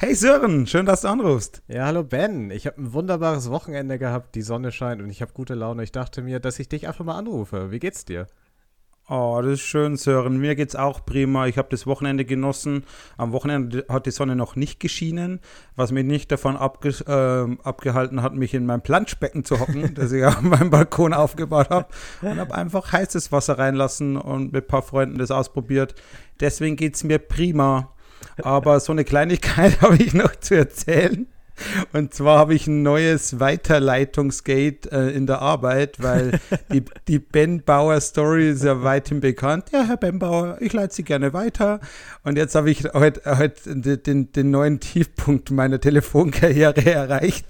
Hey Sören, schön, dass du anrufst. Ja, hallo Ben. Ich habe ein wunderbares Wochenende gehabt, die Sonne scheint und ich habe gute Laune. Ich dachte mir, dass ich dich einfach mal anrufe. Wie geht's dir? Oh, das ist schön, Sören. Mir geht's auch prima. Ich habe das Wochenende genossen. Am Wochenende hat die Sonne noch nicht geschienen, was mich nicht davon abge äh, abgehalten hat, mich in mein Planschbecken zu hocken, das ich auf meinem Balkon aufgebaut habe. Und habe einfach heißes Wasser reinlassen und mit ein paar Freunden das ausprobiert. Deswegen geht's mir prima. Aber so eine Kleinigkeit habe ich noch zu erzählen. Und zwar habe ich ein neues Weiterleitungsgate äh, in der Arbeit, weil die, die Ben Bauer Story ist ja weithin bekannt. Ja, Herr Ben Bauer, ich leite Sie gerne weiter. Und jetzt habe ich heute, heute den, den neuen Tiefpunkt meiner Telefonkarriere erreicht.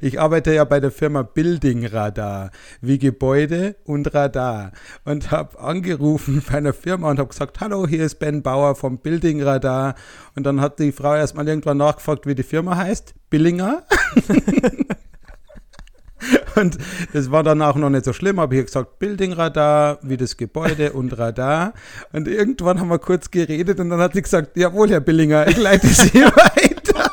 Ich arbeite ja bei der Firma Building Radar, wie Gebäude und Radar. Und habe angerufen bei einer Firma und habe gesagt, hallo, hier ist Ben Bauer vom Building Radar. Und dann hat die Frau erstmal irgendwann nachgefragt, wie die Firma heißt. Billinger. Und das war dann auch noch nicht so schlimm, habe ich gesagt, Building Radar, wie das Gebäude und Radar. Und irgendwann haben wir kurz geredet und dann hat sie gesagt, jawohl, Herr Billinger, ich leite Sie weiter.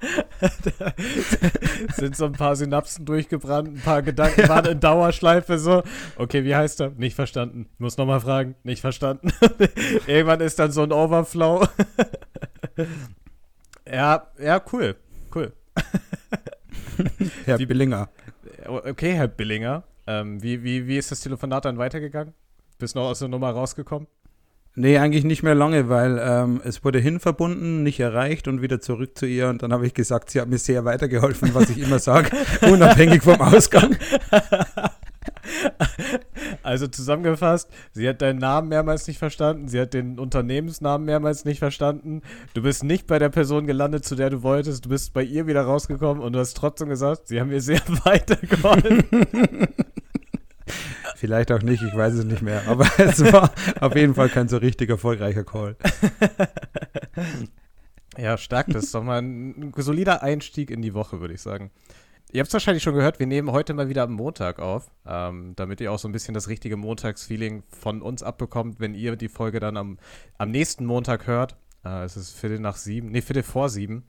da sind so ein paar Synapsen durchgebrannt, ein paar Gedanken ja. waren in Dauerschleife so. Okay, wie heißt er? Nicht verstanden. Ich muss nochmal fragen. Nicht verstanden. Irgendwann ist dann so ein Overflow. ja, ja, cool. Cool. Herr wie, Billinger. Okay, Herr Billinger. Ähm, wie, wie, wie ist das Telefonat dann weitergegangen? Bist noch aus der Nummer rausgekommen? Nee, eigentlich nicht mehr lange, weil ähm, es wurde hinverbunden, nicht erreicht und wieder zurück zu ihr. Und dann habe ich gesagt, sie hat mir sehr weitergeholfen, was ich immer sage, unabhängig vom Ausgang. Also zusammengefasst, sie hat deinen Namen mehrmals nicht verstanden, sie hat den Unternehmensnamen mehrmals nicht verstanden. Du bist nicht bei der Person gelandet, zu der du wolltest, du bist bei ihr wieder rausgekommen und du hast trotzdem gesagt, sie haben mir sehr weitergeholfen. Vielleicht auch nicht, ich weiß es nicht mehr. Aber es war auf jeden Fall kein so richtig erfolgreicher Call. Ja, stark. Das ist doch mal ein solider Einstieg in die Woche, würde ich sagen. Ihr habt es wahrscheinlich schon gehört, wir nehmen heute mal wieder am Montag auf, ähm, damit ihr auch so ein bisschen das richtige Montagsfeeling von uns abbekommt, wenn ihr die Folge dann am, am nächsten Montag hört. Äh, es ist Viertel nach sieben, nee, Viertel vor sieben.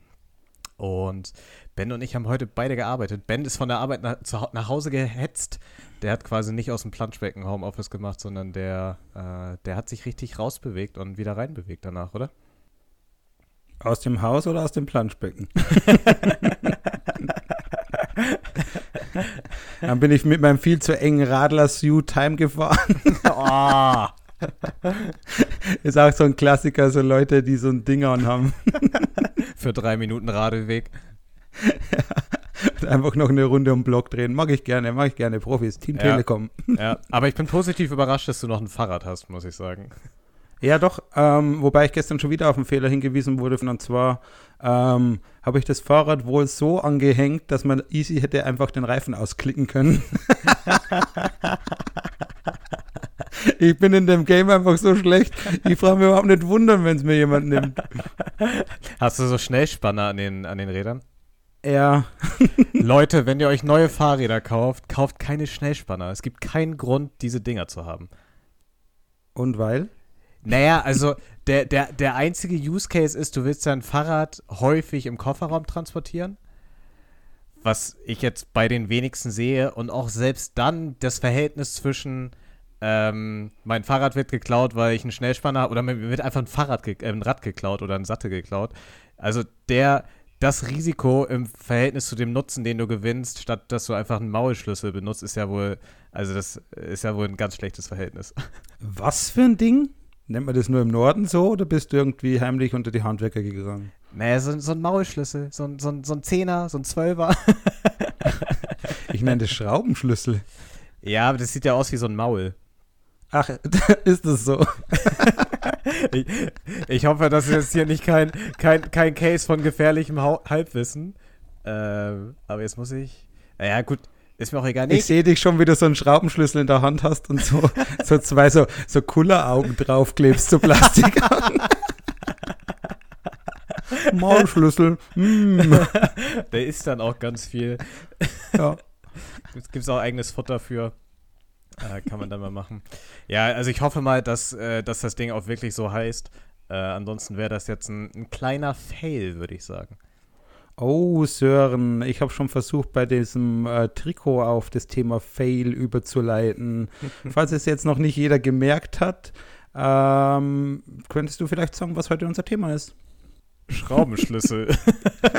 Und Ben und ich haben heute beide gearbeitet. Ben ist von der Arbeit nach, nach Hause gehetzt. Der hat quasi nicht aus dem Planschbecken Homeoffice gemacht, sondern der, äh, der hat sich richtig rausbewegt und wieder reinbewegt danach, oder? Aus dem Haus oder aus dem Planschbecken? Dann bin ich mit meinem viel zu engen Radler-Suit heimgefahren. oh. Ist auch so ein Klassiker, so Leute, die so ein Ding an haben. Für drei Minuten Radweg. Einfach noch eine Runde um Block drehen. Mag ich gerne, mag ich gerne. Profis, Team ja. Telekom. Ja, aber ich bin positiv überrascht, dass du noch ein Fahrrad hast, muss ich sagen. Ja, doch. Ähm, wobei ich gestern schon wieder auf einen Fehler hingewiesen wurde. Und zwar ähm, habe ich das Fahrrad wohl so angehängt, dass man easy hätte einfach den Reifen ausklicken können. ich bin in dem Game einfach so schlecht. Ich frage mich überhaupt nicht wundern, wenn es mir jemand nimmt. Hast du so Schnellspanner an den, an den Rädern? Ja. Leute, wenn ihr euch neue Fahrräder kauft, kauft keine Schnellspanner. Es gibt keinen Grund, diese Dinger zu haben. Und weil? Naja, also der, der, der einzige Use Case ist, du willst dein Fahrrad häufig im Kofferraum transportieren. Was ich jetzt bei den wenigsten sehe. Und auch selbst dann das Verhältnis zwischen ähm, mein Fahrrad wird geklaut, weil ich einen Schnellspanner habe, oder mir wird einfach ein Fahrrad, äh, ein Rad geklaut oder ein Sattel geklaut. Also der, das Risiko im Verhältnis zu dem Nutzen, den du gewinnst, statt dass du einfach einen Maulschlüssel benutzt, ist ja wohl, also das ist ja wohl ein ganz schlechtes Verhältnis. Was für ein Ding? Nennt man das nur im Norden so oder bist du irgendwie heimlich unter die Handwerker gegangen? Naja, so, so ein Maulschlüssel, so, so, so ein Zehner, so ein Zwölfer. ich nenne das Schraubenschlüssel. Ja, aber das sieht ja aus wie so ein Maul. Ach, ist das so? ich, ich, hoffe, das ist jetzt hier nicht kein, kein, kein Case von gefährlichem Halbwissen. Ähm, aber jetzt muss ich. Naja, gut, ist mir auch egal. Nee. Ich sehe dich schon, wie du so einen Schraubenschlüssel in der Hand hast und so, so zwei so, so Kulleraugen draufklebst, so Plastik. Maulschlüssel. Mm. Der isst dann auch ganz viel. Ja. Es gibt auch eigenes Futter für. Äh, kann man dann mal machen. Ja, also ich hoffe mal, dass, äh, dass das Ding auch wirklich so heißt. Äh, ansonsten wäre das jetzt ein, ein kleiner Fail, würde ich sagen. Oh, Sören, ich habe schon versucht, bei diesem äh, Trikot auf das Thema Fail überzuleiten. Falls es jetzt noch nicht jeder gemerkt hat, ähm, könntest du vielleicht sagen, was heute unser Thema ist? Schraubenschlüssel.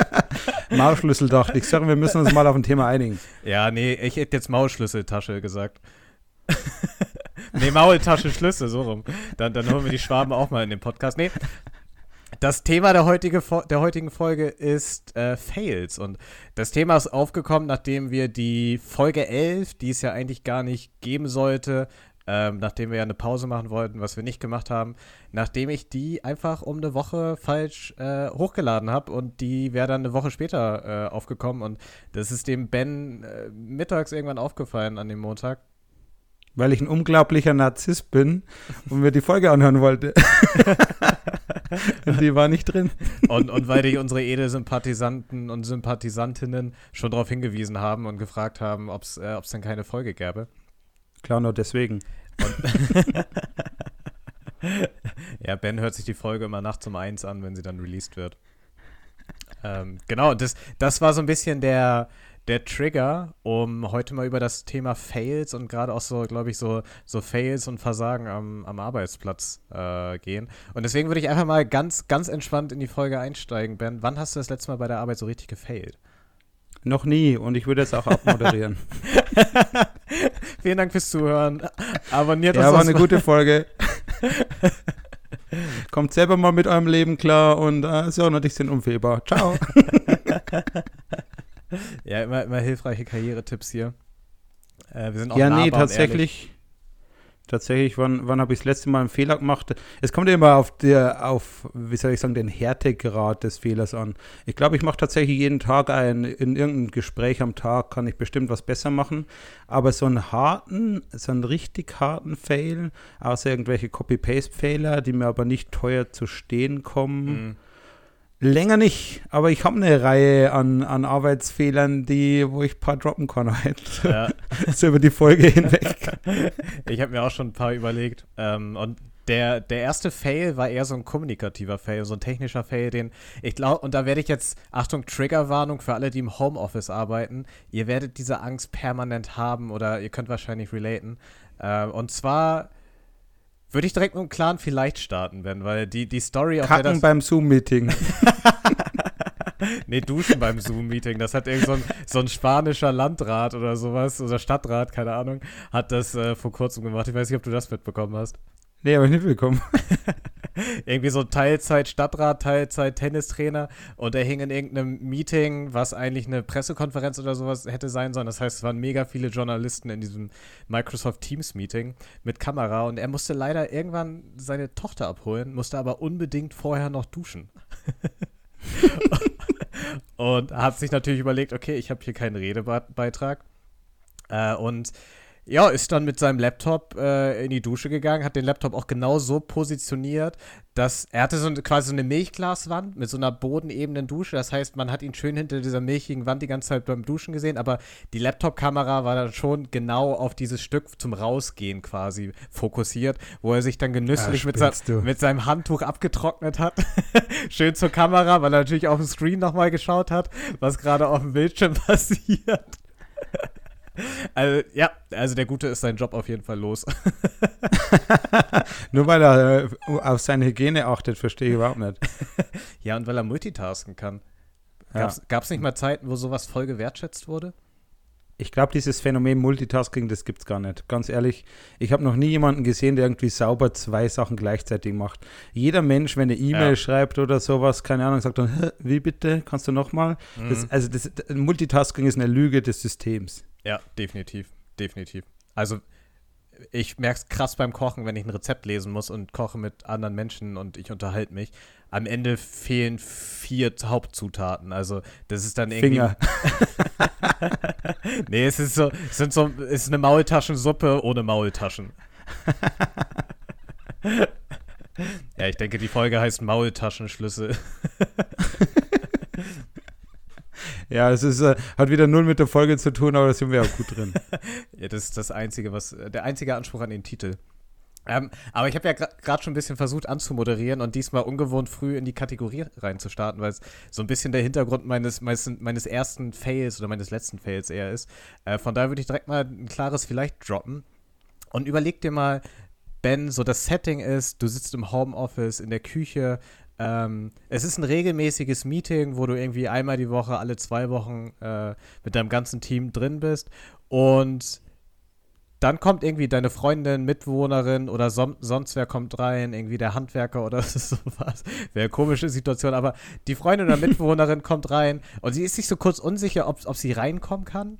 Maulschlüssel dachte ich. Sören, wir müssen uns mal auf ein Thema einigen. Ja, nee, ich hätte jetzt Maulschlüsseltasche gesagt. nee, Maultasche, Schlüssel, so rum. Dann, dann holen wir die Schwaben auch mal in den Podcast. Nee, das Thema der, heutige, der heutigen Folge ist äh, Fails. Und das Thema ist aufgekommen, nachdem wir die Folge 11, die es ja eigentlich gar nicht geben sollte, ähm, nachdem wir ja eine Pause machen wollten, was wir nicht gemacht haben, nachdem ich die einfach um eine Woche falsch äh, hochgeladen habe und die wäre dann eine Woche später äh, aufgekommen und das ist dem Ben äh, mittags irgendwann aufgefallen an dem Montag weil ich ein unglaublicher Narzisst bin und mir die Folge anhören wollte. und die war nicht drin. Und, und weil dich unsere Edelsympathisanten und Sympathisantinnen schon darauf hingewiesen haben und gefragt haben, ob es äh, denn keine Folge gäbe. Klar, nur deswegen. ja, Ben hört sich die Folge immer nachts um eins an, wenn sie dann released wird. Ähm, genau, das, das war so ein bisschen der, der Trigger, um heute mal über das Thema Fails und gerade auch so, glaube ich, so, so Fails und Versagen am, am Arbeitsplatz äh, gehen. Und deswegen würde ich einfach mal ganz, ganz entspannt in die Folge einsteigen. Ben, wann hast du das letzte Mal bei der Arbeit so richtig gefailt? Noch nie und ich würde jetzt auch abmoderieren. Vielen Dank fürs Zuhören. Abonniert uns. Ja, war eine gute Folge. Kommt selber mal mit eurem Leben klar und äh, so, und ich sind unfehlbar. Ciao. ja, immer, immer hilfreiche Karrieretipps hier. Äh, wir sind auch Ja, nee, tatsächlich. Tatsächlich, wann, wann habe ich das letzte Mal einen Fehler gemacht? Es kommt immer auf der, auf, wie soll ich sagen, den Härtegrad des Fehlers an. Ich glaube, ich mache tatsächlich jeden Tag ein, in irgendeinem Gespräch am Tag kann ich bestimmt was besser machen. Aber so einen harten, so einen richtig harten Fail, außer irgendwelche Copy-Paste-Fehler, die mir aber nicht teuer zu stehen kommen, mhm Länger nicht, aber ich habe eine Reihe an, an Arbeitsfehlern, die, wo ich ein paar droppen kann halt. Ja. so über die Folge hinweg. Ich habe mir auch schon ein paar überlegt. Ähm, und der, der erste Fail war eher so ein kommunikativer Fail, so ein technischer Fail, den ich glaube, und da werde ich jetzt, Achtung, Triggerwarnung für alle, die im Homeoffice arbeiten, ihr werdet diese Angst permanent haben oder ihr könnt wahrscheinlich relaten. Äh, und zwar würde ich direkt mit einem klaren Vielleicht starten, Ben, weil die, die Story auf Kacken beim Zoom-Meeting. nee, duschen beim Zoom-Meeting. Das hat irgend so ein, so ein spanischer Landrat oder sowas, oder Stadtrat, keine Ahnung, hat das äh, vor kurzem gemacht. Ich weiß nicht, ob du das mitbekommen hast. Nee, aber ich nicht bekommen. irgendwie so Teilzeit Stadtrat, Teilzeit Tennistrainer und er hing in irgendeinem Meeting, was eigentlich eine Pressekonferenz oder sowas hätte sein sollen. Das heißt, es waren mega viele Journalisten in diesem Microsoft Teams Meeting mit Kamera und er musste leider irgendwann seine Tochter abholen, musste aber unbedingt vorher noch duschen. und hat sich natürlich überlegt, okay, ich habe hier keinen Redebeitrag. Äh, und ja, ist dann mit seinem Laptop äh, in die Dusche gegangen, hat den Laptop auch genau so positioniert, dass er hatte so eine, quasi so eine Milchglaswand mit so einer bodenebenen Dusche. Das heißt, man hat ihn schön hinter dieser milchigen Wand die ganze Zeit beim Duschen gesehen, aber die Laptop-Kamera war dann schon genau auf dieses Stück zum Rausgehen quasi fokussiert, wo er sich dann genüsslich ja, mit, sein, mit, seinem Handtuch abgetrocknet hat. schön zur Kamera, weil er natürlich auf dem Screen nochmal geschaut hat, was gerade auf dem Bildschirm passiert. Also, ja, also der Gute ist seinen Job auf jeden Fall los. Nur weil er äh, auf seine Hygiene achtet, verstehe ich überhaupt nicht. ja, und weil er multitasken kann. Gab es ja. nicht mal Zeiten, wo sowas voll gewertschätzt wurde? Ich glaube, dieses Phänomen Multitasking, das gibt es gar nicht. Ganz ehrlich, ich habe noch nie jemanden gesehen, der irgendwie sauber zwei Sachen gleichzeitig macht. Jeder Mensch, wenn eine E-Mail ja. schreibt oder sowas, keine Ahnung, sagt dann, wie bitte, kannst du nochmal? Mhm. also das, Multitasking ist eine Lüge des Systems. Ja, definitiv, definitiv. Also ich merke es krass beim Kochen, wenn ich ein Rezept lesen muss und koche mit anderen Menschen und ich unterhalte mich. Am Ende fehlen vier Hauptzutaten. Also das ist dann irgendwie. Finger. nee, es ist so, es sind so, es ist eine Maultaschensuppe ohne Maultaschen. ja, ich denke, die Folge heißt Maultaschenschlüssel. Ja, es ist, äh, hat wieder null mit der Folge zu tun, aber da sind wir auch gut drin. ja, das ist das einzige, was, der einzige Anspruch an den Titel. Ähm, aber ich habe ja gerade schon ein bisschen versucht anzumoderieren und diesmal ungewohnt früh in die Kategorie reinzustarten, weil es so ein bisschen der Hintergrund meines, meines, meines ersten Fails oder meines letzten Fails eher ist. Äh, von daher würde ich direkt mal ein klares Vielleicht droppen. Und überleg dir mal, Ben, so das Setting ist, du sitzt im Homeoffice, in der Küche, ähm, es ist ein regelmäßiges Meeting, wo du irgendwie einmal die Woche, alle zwei Wochen äh, mit deinem ganzen Team drin bist und dann kommt irgendwie deine Freundin, Mitwohnerin oder son sonst wer kommt rein, irgendwie der Handwerker oder sowas. Wäre eine komische Situation, aber die Freundin oder Mitwohnerin kommt rein und sie ist sich so kurz unsicher, ob, ob sie reinkommen kann,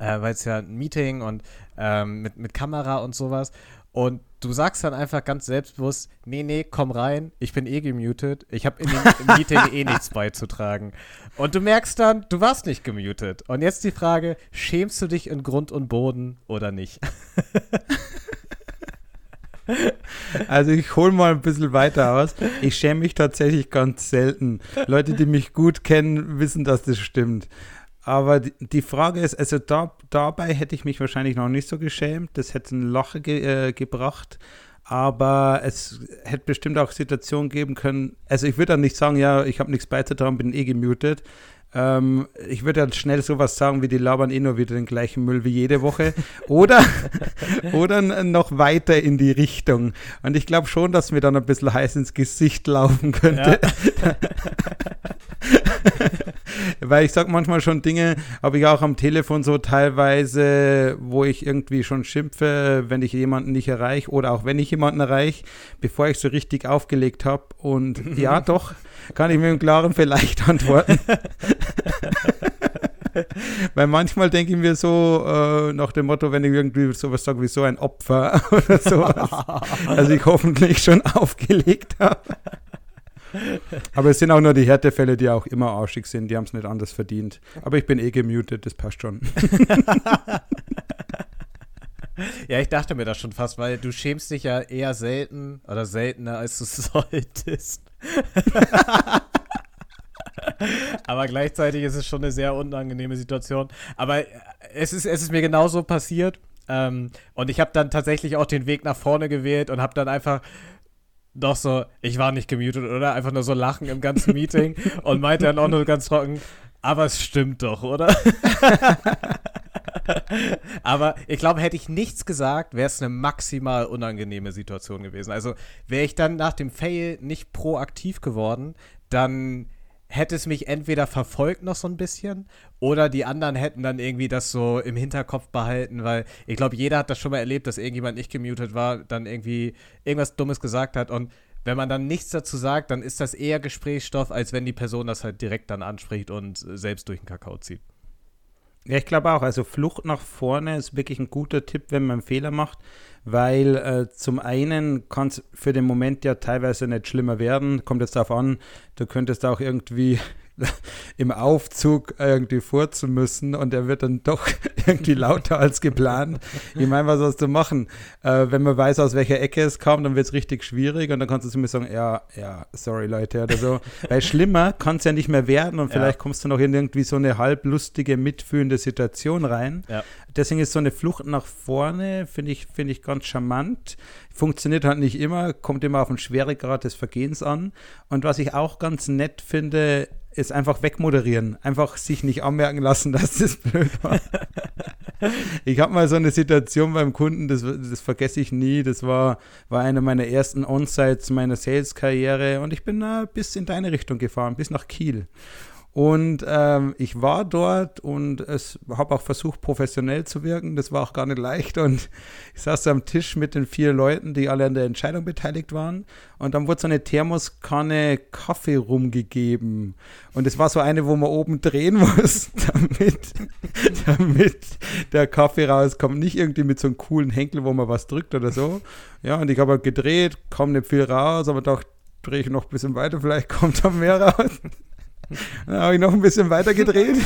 äh, weil es ja ein Meeting und ähm, mit, mit Kamera und sowas. Und du sagst dann einfach ganz selbstbewusst, nee, nee, komm rein, ich bin eh gemutet, ich habe im Meeting eh nichts beizutragen. Und du merkst dann, du warst nicht gemutet. Und jetzt die Frage, schämst du dich in Grund und Boden oder nicht? Also ich hole mal ein bisschen weiter aus. Ich schäme mich tatsächlich ganz selten. Leute, die mich gut kennen, wissen, dass das stimmt. Aber die, Frage ist, also da, dabei hätte ich mich wahrscheinlich noch nicht so geschämt. Das hätte ein Lache ge, äh, gebracht. Aber es hätte bestimmt auch Situationen geben können. Also ich würde dann nicht sagen, ja, ich habe nichts beizutragen, bin eh gemutet. Ähm, ich würde dann schnell sowas sagen, wie die labern eh nur wieder den gleichen Müll wie jede Woche. Oder, oder noch weiter in die Richtung. Und ich glaube schon, dass mir dann ein bisschen heiß ins Gesicht laufen könnte. Ja. Weil ich sage manchmal schon Dinge, habe ich auch am Telefon so teilweise, wo ich irgendwie schon schimpfe, wenn ich jemanden nicht erreiche oder auch wenn ich jemanden erreiche, bevor ich so richtig aufgelegt habe. Und ja, doch, kann ich mit einem klaren Vielleicht antworten. Weil manchmal denke ich mir so äh, nach dem Motto, wenn ich irgendwie sowas sage wie so ein Opfer oder sowas, also ich hoffentlich schon aufgelegt habe. Aber es sind auch nur die Härtefälle, die auch immer arschig sind. Die haben es nicht anders verdient. Aber ich bin eh gemutet, das passt schon. ja, ich dachte mir das schon fast, weil du schämst dich ja eher selten oder seltener, als du solltest. Aber gleichzeitig ist es schon eine sehr unangenehme Situation. Aber es ist, es ist mir genauso passiert. Ähm, und ich habe dann tatsächlich auch den Weg nach vorne gewählt und habe dann einfach doch so, ich war nicht gemutet, oder? Einfach nur so lachen im ganzen Meeting und meinte dann auch nur ganz trocken, aber es stimmt doch, oder? aber ich glaube, hätte ich nichts gesagt, wäre es eine maximal unangenehme Situation gewesen. Also wäre ich dann nach dem Fail nicht proaktiv geworden, dann hätte es mich entweder verfolgt noch so ein bisschen oder die anderen hätten dann irgendwie das so im Hinterkopf behalten, weil ich glaube, jeder hat das schon mal erlebt, dass irgendjemand nicht gemutet war, dann irgendwie irgendwas Dummes gesagt hat und wenn man dann nichts dazu sagt, dann ist das eher Gesprächsstoff, als wenn die Person das halt direkt dann anspricht und selbst durch den Kakao zieht. Ja, ich glaube auch. Also Flucht nach vorne ist wirklich ein guter Tipp, wenn man einen Fehler macht, weil äh, zum einen kann es für den Moment ja teilweise nicht schlimmer werden. Kommt jetzt darauf an, du könntest auch irgendwie im Aufzug irgendwie furzen müssen und er wird dann doch irgendwie lauter als geplant. Ich meine, was sollst du machen? Äh, wenn man weiß, aus welcher Ecke es kam, dann wird es richtig schwierig und dann kannst du zu mir sagen, ja, ja, sorry Leute oder so. Weil schlimmer kann es ja nicht mehr werden und vielleicht ja. kommst du noch in irgendwie so eine halblustige, mitfühlende Situation rein. Ja. Deswegen ist so eine Flucht nach vorne, finde ich, finde ich ganz charmant. Funktioniert halt nicht immer, kommt immer auf den Schweregrad des Vergehens an. Und was ich auch ganz nett finde, ist einfach wegmoderieren. Einfach sich nicht anmerken lassen, dass das blöd war. ich habe mal so eine Situation beim Kunden, das, das vergesse ich nie. Das war, war eine meiner ersten On-Sites meiner Sales-Karriere und ich bin äh, bis in deine Richtung gefahren, bis nach Kiel. Und ähm, ich war dort und es habe auch versucht, professionell zu wirken. Das war auch gar nicht leicht. Und ich saß am Tisch mit den vier Leuten, die alle an der Entscheidung beteiligt waren. Und dann wurde so eine Thermoskanne Kaffee rumgegeben. Und es war so eine, wo man oben drehen muss, damit, damit der Kaffee rauskommt. Nicht irgendwie mit so einem coolen Henkel, wo man was drückt oder so. Ja, und ich habe halt gedreht, kam nicht viel raus, aber doch drehe ich noch ein bisschen weiter, vielleicht kommt da mehr raus. Dann habe ich noch ein bisschen weiter gedreht.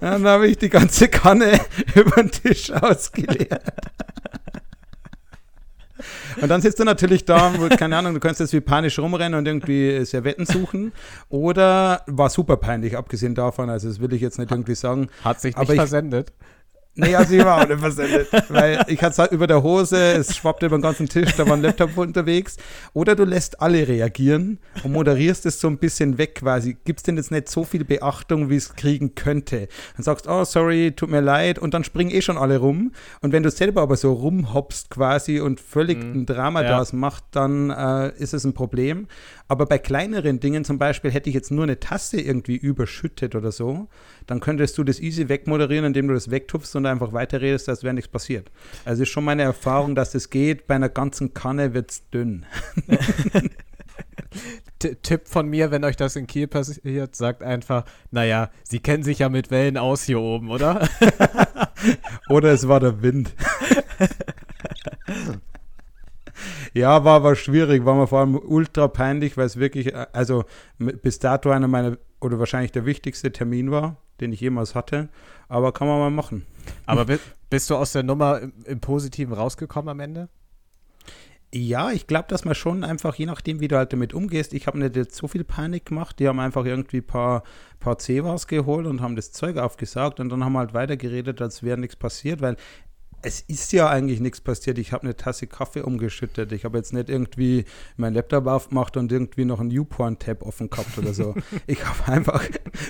Dann habe ich die ganze Kanne über den Tisch ausgeleert. Und dann sitzt du natürlich da, wo, keine Ahnung, du kannst jetzt wie panisch rumrennen und irgendwie Servetten suchen. Oder war super peinlich, abgesehen davon, also das will ich jetzt nicht irgendwie sagen. Hat sich nicht versendet. Nee, also ich war auch nicht versendet. weil ich hatte es halt über der Hose, es schwappte über den ganzen Tisch, da war ein Laptop unterwegs. Oder du lässt alle reagieren und moderierst es so ein bisschen weg quasi. Gibst denen jetzt nicht so viel Beachtung, wie es kriegen könnte. Dann sagst, oh, sorry, tut mir leid. Und dann springen eh schon alle rum. Und wenn du selber aber so rumhoppst quasi und völlig mhm. ein Drama ja. daraus macht, dann äh, ist es ein Problem. Aber bei kleineren Dingen zum Beispiel hätte ich jetzt nur eine Tasse irgendwie überschüttet oder so, dann könntest du das easy wegmoderieren, indem du das wegtupfst und einfach weiterredest, als wäre nichts passiert. Also ist schon meine Erfahrung, dass es geht. Bei einer ganzen Kanne wird es dünn. Tipp von mir, wenn euch das in Kiel passiert, sagt einfach, naja, Sie kennen sich ja mit Wellen aus hier oben, oder? oder es war der Wind. Ja, war aber schwierig, war mir vor allem ultra peinlich, weil es wirklich, äh, also bis dato einer meiner, oder wahrscheinlich der wichtigste Termin war, den ich jemals hatte. Aber kann man mal machen. Aber bist du aus der Nummer im, im Positiven rausgekommen am Ende? Ja, ich glaube, dass man schon einfach, je nachdem, wie du halt damit umgehst, ich habe nicht jetzt so viel Panik gemacht. Die haben einfach irgendwie ein paar, paar Cevas geholt und haben das Zeug aufgesaugt und dann haben wir halt weitergeredet, als wäre nichts passiert, weil es ist ja eigentlich nichts passiert. Ich habe eine Tasse Kaffee umgeschüttet. Ich habe jetzt nicht irgendwie mein Laptop aufgemacht und irgendwie noch einen YouPorn-Tab offen gehabt oder so. ich habe einfach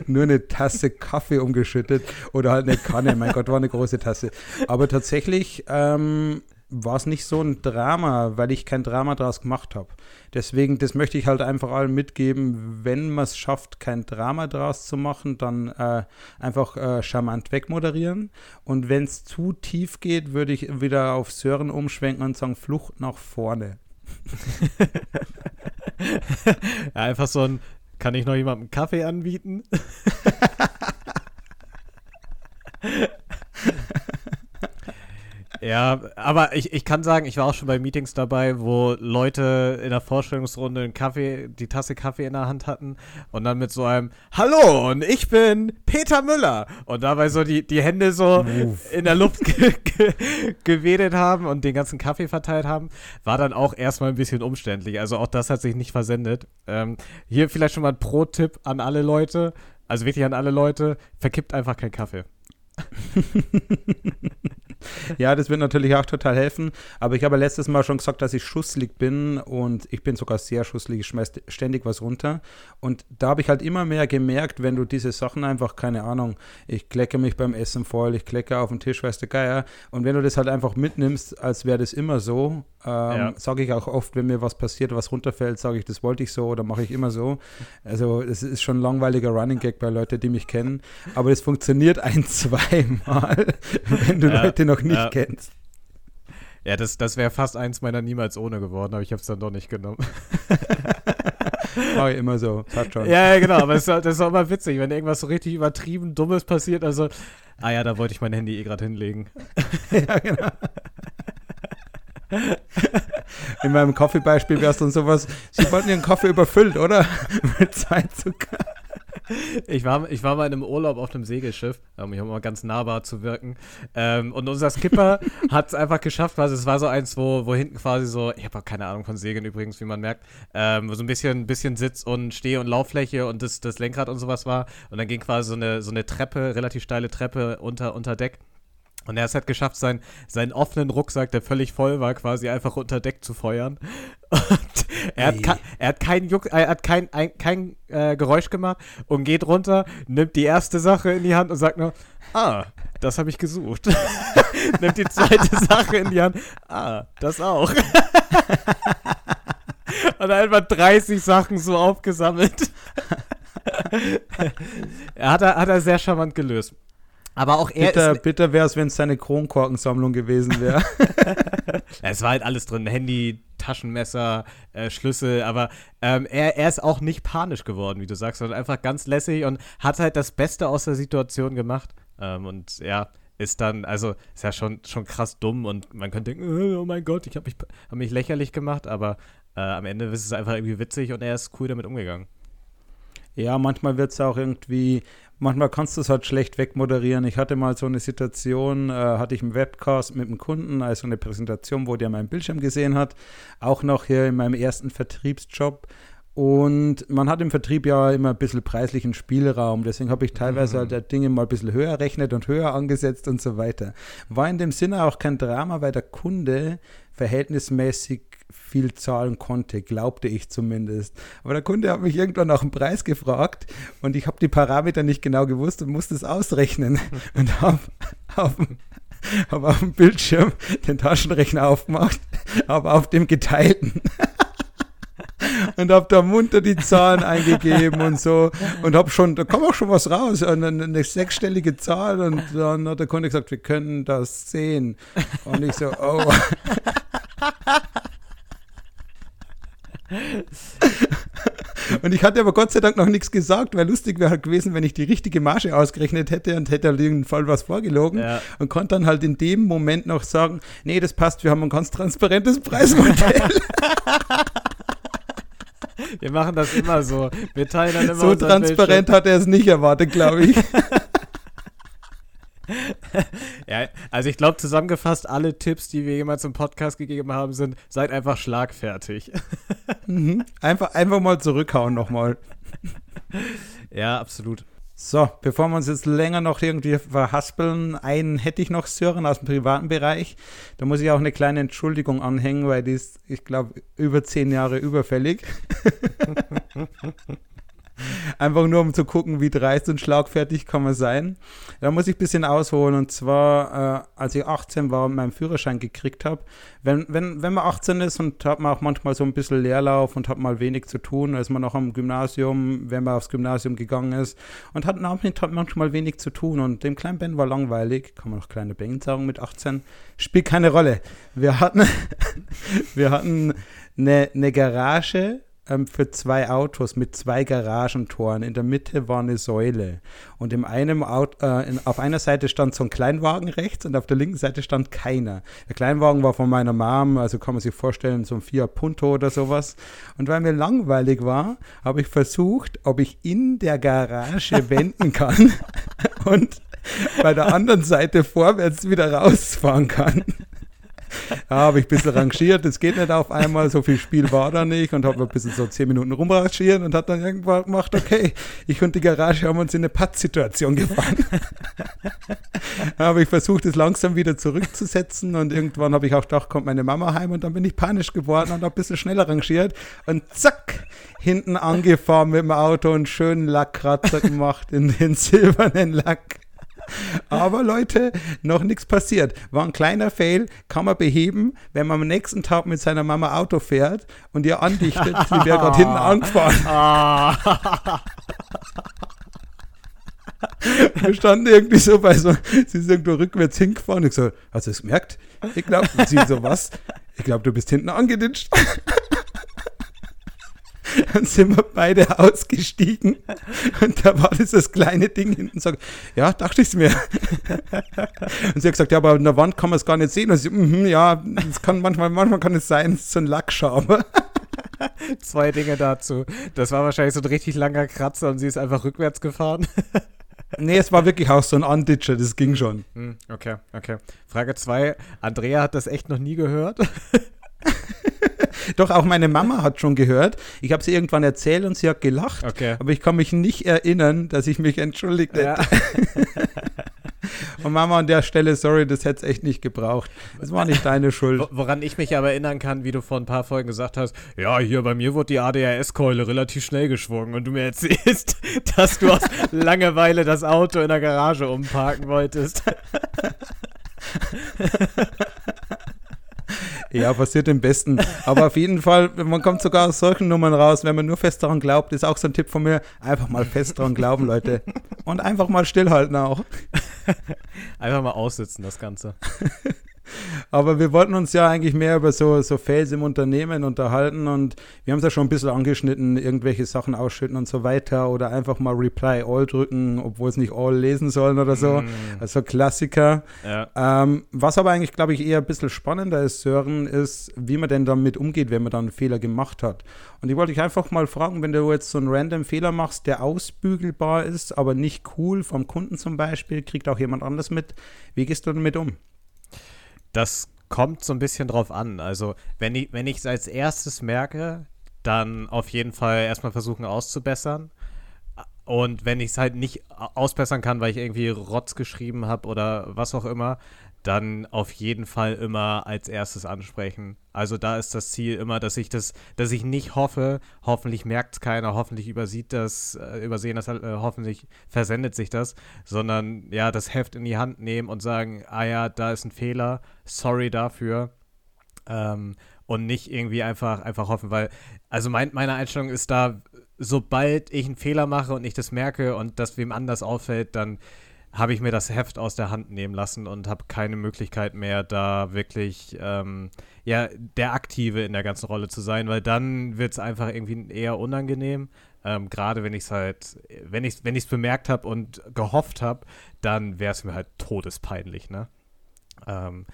nur eine Tasse Kaffee umgeschüttet oder halt eine Kanne. Mein Gott, war eine große Tasse. Aber tatsächlich ähm, war es nicht so ein Drama, weil ich kein Drama daraus gemacht habe. Deswegen, das möchte ich halt einfach allen mitgeben, wenn man es schafft, kein Drama daraus zu machen, dann äh, einfach äh, charmant wegmoderieren. Und wenn es zu tief geht, würde ich wieder auf Sören umschwenken und sagen, Flucht nach vorne. ja, einfach so ein, kann ich noch jemandem einen Kaffee anbieten? Ja, aber ich, ich kann sagen, ich war auch schon bei Meetings dabei, wo Leute in der Vorstellungsrunde einen Kaffee, die Tasse Kaffee in der Hand hatten und dann mit so einem Hallo und ich bin Peter Müller und dabei so die, die Hände so Uff. in der Luft ge ge gewedelt haben und den ganzen Kaffee verteilt haben, war dann auch erstmal ein bisschen umständlich. Also auch das hat sich nicht versendet. Ähm, hier vielleicht schon mal ein Pro-Tipp an alle Leute, also wirklich an alle Leute, verkippt einfach keinen Kaffee. ja, das wird natürlich auch total helfen. Aber ich habe letztes Mal schon gesagt, dass ich schusslig bin und ich bin sogar sehr schusslig. Ich schmeiß ständig was runter. Und da habe ich halt immer mehr gemerkt, wenn du diese Sachen einfach, keine Ahnung, ich klecke mich beim Essen voll, ich klecke auf den Tisch, weißt du, Geier. Und wenn du das halt einfach mitnimmst, als wäre das immer so, ähm, ja. sage ich auch oft, wenn mir was passiert, was runterfällt, sage ich, das wollte ich so oder mache ich immer so. Also, es ist schon ein langweiliger Running Gag bei Leuten, die mich kennen. Aber es funktioniert ein, zweimal, wenn du ja. Leute noch nicht ja. kennst. Ja, das, das wäre fast eins meiner niemals ohne geworden, aber ich habe es dann doch nicht genommen. Mach ich immer so, passt schon. Ja, ja, genau, aber das, das ist auch immer witzig, wenn irgendwas so richtig übertrieben Dummes passiert, also, ah ja, da wollte ich mein Handy eh gerade hinlegen. ja, genau. In meinem Kaffeebeispiel wäre es dann sowas, Sie wollten Ihren Kaffee überfüllt, oder? Mit zwei Zucker ich, war, ich war mal in einem Urlaub auf einem Segelschiff, um hier mal ganz nahbar zu wirken. Ähm, und unser Skipper hat es einfach geschafft, quasi, es war so eins, wo, wo hinten quasi so, ich habe auch keine Ahnung von Segeln übrigens, wie man merkt, ähm, so ein bisschen, bisschen Sitz und Steh- und Lauffläche und das, das Lenkrad und sowas war. Und dann ging quasi so eine, so eine Treppe, relativ steile Treppe unter, unter Deck. Und er hat es halt geschafft, seinen, seinen offenen Rucksack, der völlig voll war, quasi einfach unter Deck zu feuern. Und er hat, hey. er hat kein, Juck, er hat kein, ein, kein äh, Geräusch gemacht und geht runter, nimmt die erste Sache in die Hand und sagt nur, ah, das habe ich gesucht. nimmt die zweite Sache in die Hand, ah, das auch. und einfach 30 Sachen so aufgesammelt. er hat, hat er sehr charmant gelöst. Aber auch er bitter, ist. Bitter wäre es, wenn es seine Kronkorkensammlung gewesen wäre. es war halt alles drin: Handy, Taschenmesser, äh, Schlüssel. Aber ähm, er, er ist auch nicht panisch geworden, wie du sagst, sondern einfach ganz lässig und hat halt das Beste aus der Situation gemacht. Ähm, und ja, ist dann, also ist ja schon, schon krass dumm und man könnte denken, oh mein Gott, ich habe mich, hab mich lächerlich gemacht, aber äh, am Ende ist es einfach irgendwie witzig und er ist cool damit umgegangen. Ja, manchmal wird es auch irgendwie manchmal kannst du es halt schlecht wegmoderieren. Ich hatte mal so eine Situation, äh, hatte ich einen Webcast mit einem Kunden, also eine Präsentation, wo der meinen Bildschirm gesehen hat, auch noch hier in meinem ersten Vertriebsjob. Und man hat im Vertrieb ja immer ein bisschen preislichen Spielraum. Deswegen habe ich teilweise mhm. halt Dinge mal ein bisschen höher rechnet und höher angesetzt und so weiter. War in dem Sinne auch kein Drama, weil der Kunde verhältnismäßig viel zahlen konnte, glaubte ich zumindest. Aber der Kunde hat mich irgendwann nach dem Preis gefragt und ich habe die Parameter nicht genau gewusst und musste es ausrechnen und habe auf, hab auf dem Bildschirm den Taschenrechner aufgemacht, aber auf dem geteilten und habe da munter die Zahlen eingegeben und so und habe schon, da kam auch schon was raus, eine, eine, sechsstellige Zahl und dann hat der Kunde gesagt, wir können das sehen und ich so, oh. Und ich hatte aber Gott sei Dank noch nichts gesagt, weil lustig wäre halt gewesen, wenn ich die richtige Marge ausgerechnet hätte und hätte halt in Fall was vorgelogen ja. und konnte dann halt in dem Moment noch sagen, nee, das passt, wir haben ein ganz transparentes Preismodell. Wir machen das immer so. Wir teilen dann immer So transparent hat er es nicht erwartet, glaube ich. Ja, also ich glaube zusammengefasst, alle Tipps, die wir jemals im Podcast gegeben haben, sind, seid einfach schlagfertig. mhm. einfach, einfach mal zurückhauen nochmal. ja, absolut. So, bevor wir uns jetzt länger noch irgendwie verhaspeln, einen hätte ich noch, Sören, aus dem privaten Bereich. Da muss ich auch eine kleine Entschuldigung anhängen, weil die ist, ich glaube, über zehn Jahre überfällig. Einfach nur, um zu gucken, wie dreist und schlagfertig kann man sein. Da muss ich ein bisschen ausholen. Und zwar, äh, als ich 18 war und meinen Führerschein gekriegt habe, wenn, wenn, wenn man 18 ist und hat man auch manchmal so ein bisschen Leerlauf und hat mal wenig zu tun, ist man noch am Gymnasium, wenn man aufs Gymnasium gegangen ist und hat manchmal wenig zu tun. Und dem kleinen Ben war langweilig, kann man noch kleine Ben sagen mit 18, spielt keine Rolle. Wir hatten, wir hatten eine, eine Garage ähm, für zwei Autos mit zwei Garagentoren. In der Mitte war eine Säule. Und im einem Auto, äh, in, auf einer Seite stand so ein Kleinwagen rechts und auf der linken Seite stand keiner. Der Kleinwagen war von meiner Mom, also kann man sich vorstellen, so ein Fiat Punto oder sowas. Und weil mir langweilig war, habe ich versucht, ob ich in der Garage wenden kann und bei der anderen Seite vorwärts wieder rausfahren kann. Habe ich ein bisschen rangiert, das geht nicht auf einmal, so viel Spiel war da nicht und habe ein bisschen so zehn Minuten rumrangiert und hat dann irgendwann gemacht, okay, ich und die Garage haben uns in eine Pattsituation gefahren. habe ich versucht, es langsam wieder zurückzusetzen und irgendwann habe ich auch gedacht, kommt meine Mama heim und dann bin ich panisch geworden und habe ein bisschen schneller rangiert und zack, hinten angefahren mit dem Auto und schönen Lackkratzer gemacht in den silbernen Lack. Aber Leute, noch nichts passiert. War ein kleiner Fail, kann man beheben, wenn man am nächsten Tag mit seiner Mama Auto fährt und ihr andichtet, sie wäre gerade hinten angefahren. Wir standen irgendwie so bei so, sie ist irgendwo rückwärts hingefahren. Ich so, hast du es gemerkt? Ich glaube, sie so was. Ich glaube, du bist hinten angeditscht. Dann sind wir beide ausgestiegen und da war dieses kleine Ding hinten. Sag, ja, dachte ich es mir. Und sie hat gesagt, ja, aber an der Wand kann man es gar nicht sehen. Und sie, mm, ja, es kann manchmal, manchmal kann es sein, es ist so ein Lackschaum. Zwei Dinge dazu. Das war wahrscheinlich so ein richtig langer Kratzer und sie ist einfach rückwärts gefahren. Nee, es war wirklich auch so ein Unditcher, das ging schon. Hm, okay, okay. Frage 2. Andrea hat das echt noch nie gehört. Doch, auch meine Mama hat schon gehört. Ich habe sie irgendwann erzählt und sie hat gelacht. Okay. Aber ich kann mich nicht erinnern, dass ich mich entschuldigt hätte. Ja. und Mama an der Stelle, sorry, das hätte es echt nicht gebraucht. Das war nicht deine Schuld. Woran ich mich aber erinnern kann, wie du vor ein paar Folgen gesagt hast, ja, hier bei mir wurde die ADHS-Keule relativ schnell geschwungen und du mir erzählst, dass du aus Langeweile das Auto in der Garage umparken wolltest. Ja, passiert im Besten. Aber auf jeden Fall, man kommt sogar aus solchen Nummern raus, wenn man nur fest daran glaubt, ist auch so ein Tipp von mir. Einfach mal fest daran glauben, Leute. Und einfach mal stillhalten auch. Einfach mal aussitzen, das Ganze. Aber wir wollten uns ja eigentlich mehr über so, so Fails im Unternehmen unterhalten und wir haben es ja schon ein bisschen angeschnitten, irgendwelche Sachen ausschütten und so weiter oder einfach mal Reply All drücken, obwohl es nicht All lesen sollen oder so. Mm. Also Klassiker. Ja. Ähm, was aber eigentlich, glaube ich, eher ein bisschen spannender ist, Sören, ist, wie man denn damit umgeht, wenn man dann einen Fehler gemacht hat. Und ich wollte dich einfach mal fragen, wenn du jetzt so einen random Fehler machst, der ausbügelbar ist, aber nicht cool vom Kunden zum Beispiel, kriegt auch jemand anders mit, wie gehst du damit um? Das kommt so ein bisschen drauf an. Also, wenn ich, wenn es als erstes merke, dann auf jeden Fall erstmal versuchen auszubessern. Und wenn ich es halt nicht ausbessern kann, weil ich irgendwie Rotz geschrieben habe oder was auch immer, dann auf jeden Fall immer als erstes ansprechen. Also da ist das Ziel immer, dass ich das, dass ich nicht hoffe, hoffentlich merkt es keiner, hoffentlich übersieht das, äh, übersehen das, äh, hoffentlich versendet sich das, sondern ja, das Heft in die Hand nehmen und sagen, ah ja, da ist ein Fehler, sorry dafür. Ähm, und nicht irgendwie einfach, einfach hoffen, weil, also mein, meine Einstellung ist da, sobald ich einen Fehler mache und ich das merke und das wem anders auffällt, dann habe ich mir das Heft aus der Hand nehmen lassen und habe keine Möglichkeit mehr, da wirklich ähm, ja, der Aktive in der ganzen Rolle zu sein, weil dann wird es einfach irgendwie eher unangenehm. Ähm, Gerade wenn ich es halt, wenn ich es wenn bemerkt habe und gehofft habe, dann wäre es mir halt todespeinlich, ne? Ähm,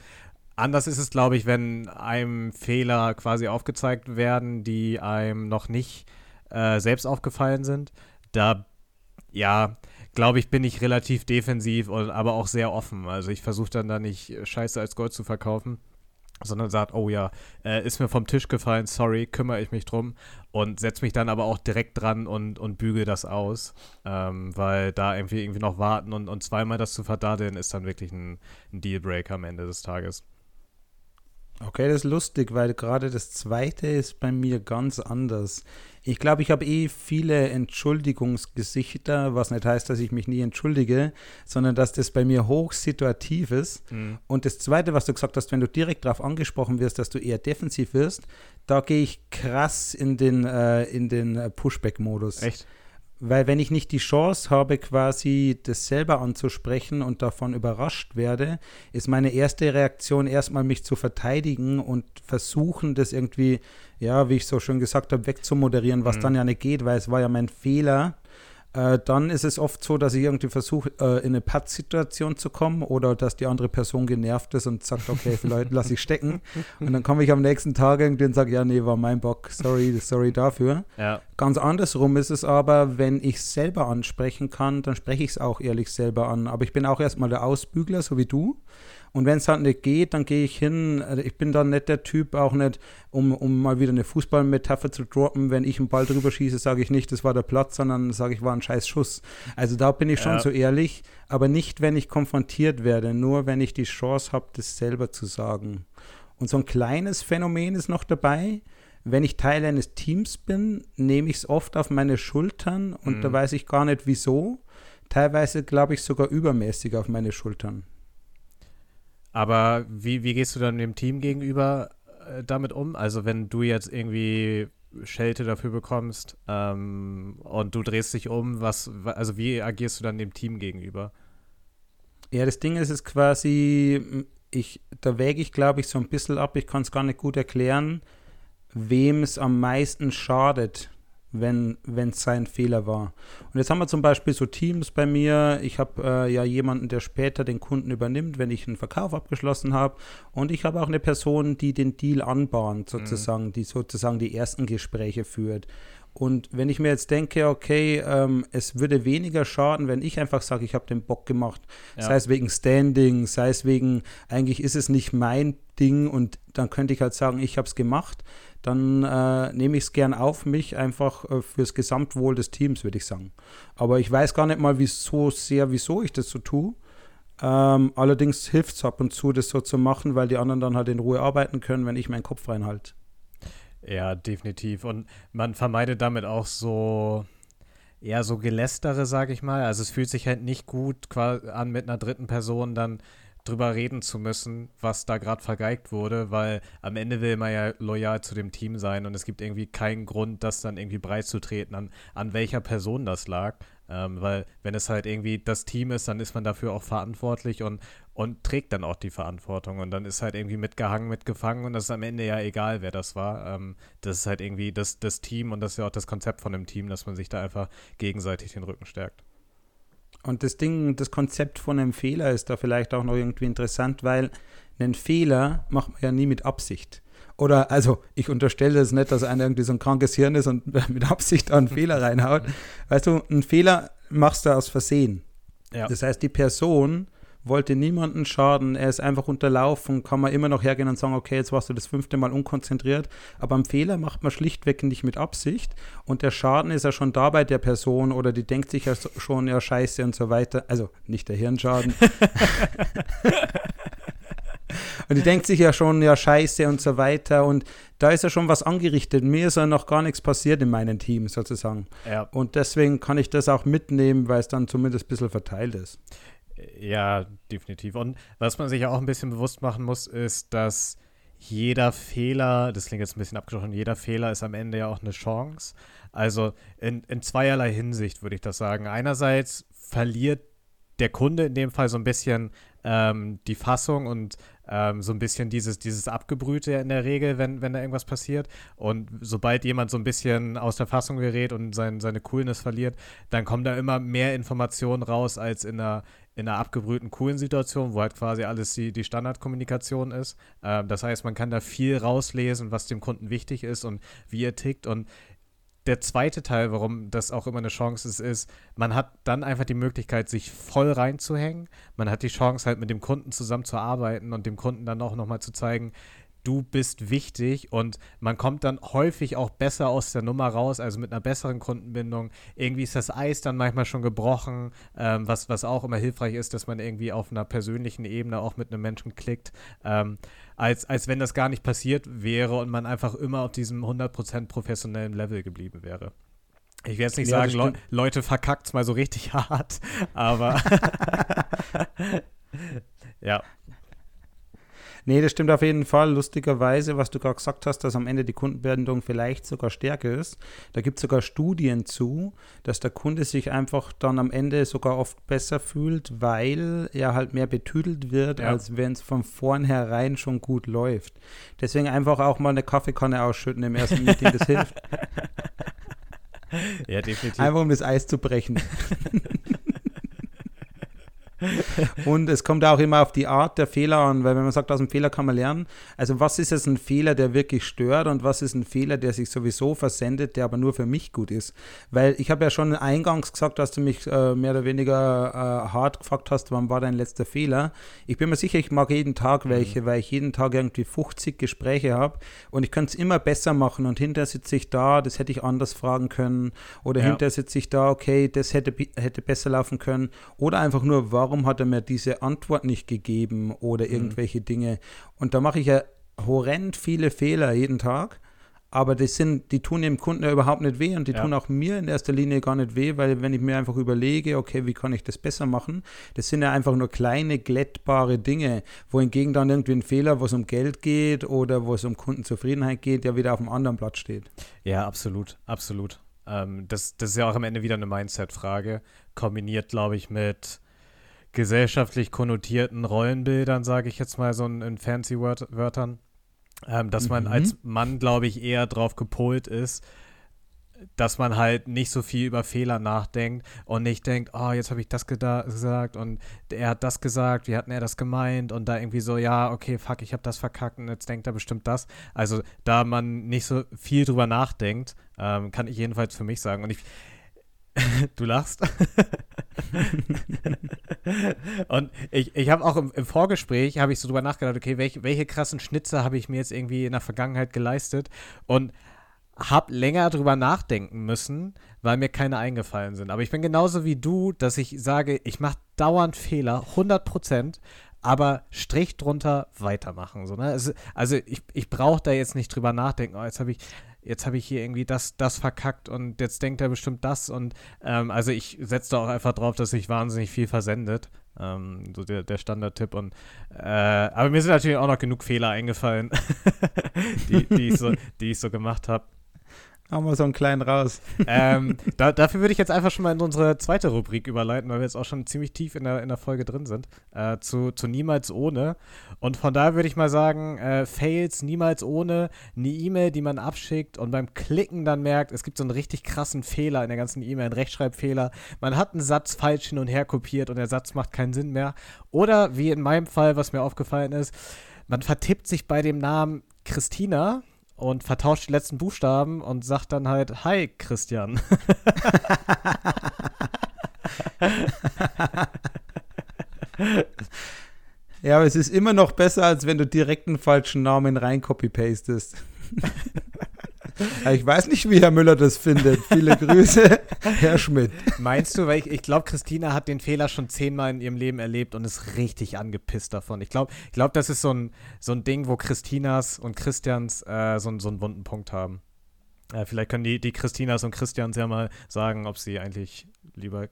anders ist es, glaube ich, wenn einem Fehler quasi aufgezeigt werden, die einem noch nicht äh, selbst aufgefallen sind. Da, ja, glaube ich, bin ich relativ defensiv und aber auch sehr offen. Also ich versuche dann da nicht Scheiße als Gold zu verkaufen, sondern sagt, oh ja, äh, ist mir vom Tisch gefallen, sorry, kümmere ich mich drum und setze mich dann aber auch direkt dran und, und bügel das aus, ähm, weil da irgendwie, irgendwie noch warten und, und zweimal das zu verdaddeln ist dann wirklich ein, ein Dealbreaker am Ende des Tages. Okay, das ist lustig, weil gerade das zweite ist bei mir ganz anders. Ich glaube, ich habe eh viele Entschuldigungsgesichter, was nicht heißt, dass ich mich nie entschuldige, sondern dass das bei mir hochsituativ ist. Mhm. Und das Zweite, was du gesagt hast, wenn du direkt darauf angesprochen wirst, dass du eher defensiv wirst, da gehe ich krass in den, äh, den äh, Pushback-Modus. Echt? Weil wenn ich nicht die Chance habe, quasi das selber anzusprechen und davon überrascht werde, ist meine erste Reaktion erstmal mich zu verteidigen und versuchen, das irgendwie, ja, wie ich so schon gesagt habe, wegzumoderieren, was mhm. dann ja nicht geht, weil es war ja mein Fehler, äh, dann ist es oft so, dass ich irgendwie versuche, äh, in eine Pattsituation zu kommen oder dass die andere Person genervt ist und sagt, okay, vielleicht lasse ich stecken. Und dann komme ich am nächsten Tag irgendwie und sage, ja, nee, war mein Bock, sorry, sorry dafür. Ja. Ganz andersrum ist es aber, wenn ich es selber ansprechen kann, dann spreche ich es auch ehrlich selber an. Aber ich bin auch erstmal der Ausbügler, so wie du. Und wenn es halt nicht geht, dann gehe ich hin. Also ich bin dann nicht der Typ, auch nicht, um, um mal wieder eine Fußballmetapher zu droppen, wenn ich einen Ball drüber schieße, sage ich nicht, das war der Platz, sondern sage ich, war ein scheiß Schuss. Also da bin ich schon ja. so ehrlich, aber nicht, wenn ich konfrontiert werde, nur wenn ich die Chance habe, das selber zu sagen. Und so ein kleines Phänomen ist noch dabei. Wenn ich Teil eines Teams bin, nehme ich es oft auf meine Schultern und mhm. da weiß ich gar nicht wieso. Teilweise glaube ich sogar übermäßig auf meine Schultern. Aber wie, wie gehst du dann dem Team gegenüber äh, damit um? Also wenn du jetzt irgendwie Schelte dafür bekommst ähm, und du drehst dich um, was, also wie agierst du dann dem Team gegenüber? Ja, das Ding ist es quasi, ich, da wäge ich, glaube ich, so ein bisschen ab, ich kann es gar nicht gut erklären, wem es am meisten schadet, wenn es sein Fehler war. Und jetzt haben wir zum Beispiel so Teams bei mir. Ich habe äh, ja jemanden, der später den Kunden übernimmt, wenn ich einen Verkauf abgeschlossen habe. Und ich habe auch eine Person, die den Deal anbahnt, mhm. sozusagen, mhm. die sozusagen die ersten Gespräche führt. Und wenn ich mir jetzt denke, okay, ähm, es würde weniger schaden, wenn ich einfach sage, ich habe den Bock gemacht, ja. sei es wegen Standing, sei es wegen, eigentlich ist es nicht mein Ding und dann könnte ich halt sagen, ich habe es gemacht, dann äh, nehme ich es gern auf mich, einfach äh, fürs Gesamtwohl des Teams, würde ich sagen. Aber ich weiß gar nicht mal wieso sehr, wieso ich das so tue. Ähm, allerdings hilft es ab und zu, das so zu machen, weil die anderen dann halt in Ruhe arbeiten können, wenn ich meinen Kopf reinhalte. Ja, definitiv. Und man vermeidet damit auch so, eher so Gelästere, sage ich mal. Also es fühlt sich halt nicht gut an, mit einer dritten Person dann drüber reden zu müssen, was da gerade vergeigt wurde, weil am Ende will man ja loyal zu dem Team sein und es gibt irgendwie keinen Grund, das dann irgendwie breitzutreten, an, an welcher Person das lag. Ähm, weil wenn es halt irgendwie das Team ist, dann ist man dafür auch verantwortlich und, und trägt dann auch die Verantwortung. Und dann ist halt irgendwie mitgehangen, mitgefangen und das ist am Ende ja egal, wer das war. Ähm, das ist halt irgendwie das, das Team und das ist ja auch das Konzept von dem Team, dass man sich da einfach gegenseitig den Rücken stärkt. Und das Ding, das Konzept von einem Fehler ist da vielleicht auch noch irgendwie interessant, weil einen Fehler macht man ja nie mit Absicht. Oder, also, ich unterstelle das nicht, dass einer irgendwie so ein krankes Hirn ist und mit Absicht einen Fehler reinhaut. Weißt du, einen Fehler machst du aus Versehen. Ja. Das heißt, die Person wollte niemanden schaden, er ist einfach unterlaufen, kann man immer noch hergehen und sagen, okay, jetzt warst du das fünfte Mal unkonzentriert, aber einen Fehler macht man schlichtweg nicht mit Absicht und der Schaden ist ja schon da bei der Person oder die denkt sich ja schon, ja scheiße und so weiter, also nicht der Hirnschaden. Und die denkt sich ja schon, ja, scheiße und so weiter. Und da ist ja schon was angerichtet. Mir ist ja noch gar nichts passiert in meinem Team sozusagen. Ja. Und deswegen kann ich das auch mitnehmen, weil es dann zumindest ein bisschen verteilt ist. Ja, definitiv. Und was man sich ja auch ein bisschen bewusst machen muss, ist, dass jeder Fehler, das klingt jetzt ein bisschen abgesprochen, jeder Fehler ist am Ende ja auch eine Chance. Also in, in zweierlei Hinsicht würde ich das sagen. Einerseits verliert der Kunde in dem Fall so ein bisschen ähm, die Fassung und ähm, so ein bisschen dieses, dieses Abgebrühte in der Regel, wenn, wenn da irgendwas passiert. Und sobald jemand so ein bisschen aus der Fassung gerät und sein, seine Coolness verliert, dann kommen da immer mehr Informationen raus als in einer, in einer abgebrühten, coolen Situation, wo halt quasi alles die, die Standardkommunikation ist. Ähm, das heißt, man kann da viel rauslesen, was dem Kunden wichtig ist und wie er tickt. Und der zweite Teil, warum das auch immer eine Chance ist, ist, man hat dann einfach die Möglichkeit, sich voll reinzuhängen. Man hat die Chance, halt mit dem Kunden zusammenzuarbeiten und dem Kunden dann auch nochmal zu zeigen, du bist wichtig und man kommt dann häufig auch besser aus der Nummer raus, also mit einer besseren Kundenbindung. Irgendwie ist das Eis dann manchmal schon gebrochen, ähm, was, was auch immer hilfreich ist, dass man irgendwie auf einer persönlichen Ebene auch mit einem Menschen klickt, ähm, als, als wenn das gar nicht passiert wäre und man einfach immer auf diesem 100% professionellen Level geblieben wäre. Ich werde jetzt nicht ja, sagen, Le Leute verkackt's mal so richtig hart, aber ja. Nee, das stimmt auf jeden Fall. Lustigerweise, was du gerade gesagt hast, dass am Ende die Kundenbindung vielleicht sogar stärker ist. Da gibt es sogar Studien zu, dass der Kunde sich einfach dann am Ende sogar oft besser fühlt, weil er halt mehr betüdelt wird, ja. als wenn es von vornherein schon gut läuft. Deswegen einfach auch mal eine Kaffeekanne ausschütten im ersten Meeting, das hilft. Ja, definitiv. Einfach um das Eis zu brechen. und es kommt auch immer auf die Art der Fehler an, weil wenn man sagt, aus dem Fehler kann man lernen, also was ist jetzt ein Fehler, der wirklich stört und was ist ein Fehler, der sich sowieso versendet, der aber nur für mich gut ist? Weil ich habe ja schon eingangs gesagt, dass du mich äh, mehr oder weniger äh, hart gefragt hast, wann war dein letzter Fehler. Ich bin mir sicher, ich mag jeden Tag welche, mhm. weil ich jeden Tag irgendwie 50 Gespräche habe und ich könnte es immer besser machen und hinterher sitze ich da, das hätte ich anders fragen können oder ja. hinterher sitze ich da, okay, das hätte, hätte besser laufen können oder einfach nur, warum warum hat er mir diese Antwort nicht gegeben oder mhm. irgendwelche mhm. Dinge. Und da mache ich ja horrend viele Fehler jeden Tag. Aber das sind, die tun dem Kunden ja überhaupt nicht weh und die ja. tun auch mir in erster Linie gar nicht weh, weil wenn ich mir einfach überlege, okay, wie kann ich das besser machen, das sind ja einfach nur kleine, glättbare Dinge, wohingegen dann irgendwie ein Fehler, wo es um Geld geht oder wo es um Kundenzufriedenheit geht, ja wieder auf einem anderen Blatt steht. Ja, absolut, absolut. Ähm, das, das ist ja auch am Ende wieder eine Mindset-Frage, kombiniert, glaube ich, mit gesellschaftlich konnotierten Rollenbildern, sage ich jetzt mal so in, in fancy Word Wörtern, ähm, dass man mhm. als Mann, glaube ich, eher drauf gepolt ist, dass man halt nicht so viel über Fehler nachdenkt und nicht denkt, oh, jetzt habe ich das gesagt und er hat das gesagt, wie hat er das gemeint und da irgendwie so, ja, okay, fuck, ich habe das verkackt und jetzt denkt er bestimmt das. Also da man nicht so viel drüber nachdenkt, ähm, kann ich jedenfalls für mich sagen. Und ich, du lachst. und ich, ich habe auch im, im Vorgespräch, habe ich so drüber nachgedacht, okay, welche, welche krassen Schnitzer habe ich mir jetzt irgendwie in der Vergangenheit geleistet und habe länger drüber nachdenken müssen, weil mir keine eingefallen sind. Aber ich bin genauso wie du, dass ich sage, ich mache dauernd Fehler, 100 Prozent, aber Strich drunter weitermachen. So, ne? also, also ich, ich brauche da jetzt nicht drüber nachdenken, oh, jetzt habe ich jetzt habe ich hier irgendwie das, das verkackt und jetzt denkt er bestimmt das und ähm, also ich setze da auch einfach drauf, dass sich wahnsinnig viel versendet. Ähm, so der, der Standardtipp und äh, aber mir sind natürlich auch noch genug Fehler eingefallen, die, die, ich so, die ich so gemacht habe. Haben wir so einen kleinen raus. ähm, da, dafür würde ich jetzt einfach schon mal in unsere zweite Rubrik überleiten, weil wir jetzt auch schon ziemlich tief in der, in der Folge drin sind. Äh, zu, zu Niemals ohne. Und von daher würde ich mal sagen, äh, Fails niemals ohne eine E-Mail, die man abschickt und beim Klicken dann merkt, es gibt so einen richtig krassen Fehler in der ganzen E-Mail, einen Rechtschreibfehler. Man hat einen Satz falsch hin und her kopiert und der Satz macht keinen Sinn mehr. Oder wie in meinem Fall, was mir aufgefallen ist, man vertippt sich bei dem Namen Christina und vertauscht die letzten Buchstaben und sagt dann halt, hi Christian. Ja, aber es ist immer noch besser, als wenn du direkt einen falschen Namen rein copy-pastest. ich weiß nicht, wie Herr Müller das findet. Viele Grüße, Herr Schmidt. Meinst du, weil ich, ich glaube, Christina hat den Fehler schon zehnmal in ihrem Leben erlebt und ist richtig angepisst davon. Ich glaube, ich glaub, das ist so ein, so ein Ding, wo Christinas und Christians äh, so, so einen wunden Punkt haben. Äh, vielleicht können die, die Christinas und Christians ja mal sagen, ob sie eigentlich lieber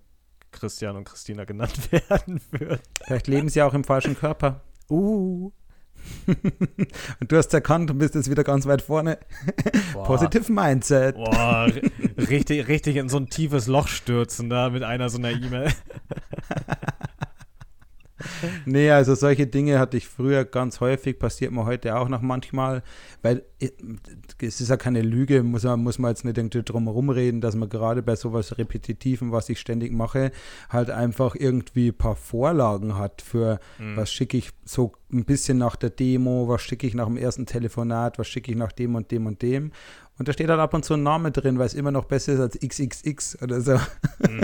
Christian und Christina genannt werden würden. Vielleicht leben sie auch im falschen Körper. Uh. und du hast erkannt und bist jetzt wieder ganz weit vorne. Boah. Positive Mindset. Boah, richtig, richtig in so ein tiefes Loch stürzen da mit einer so einer E-Mail. nee, also solche Dinge hatte ich früher ganz häufig, passiert mir heute auch noch manchmal, weil es ist ja keine Lüge, muss man, muss man jetzt nicht irgendwie drum rumreden, dass man gerade bei sowas Repetitiven, was ich ständig mache, halt einfach irgendwie ein paar Vorlagen hat für, mhm. was schicke ich so ein bisschen nach der Demo, was schicke ich nach dem ersten Telefonat, was schicke ich nach dem und dem und dem. Und da steht halt ab und zu ein Name drin, weil es immer noch besser ist als XXX oder so. Mhm.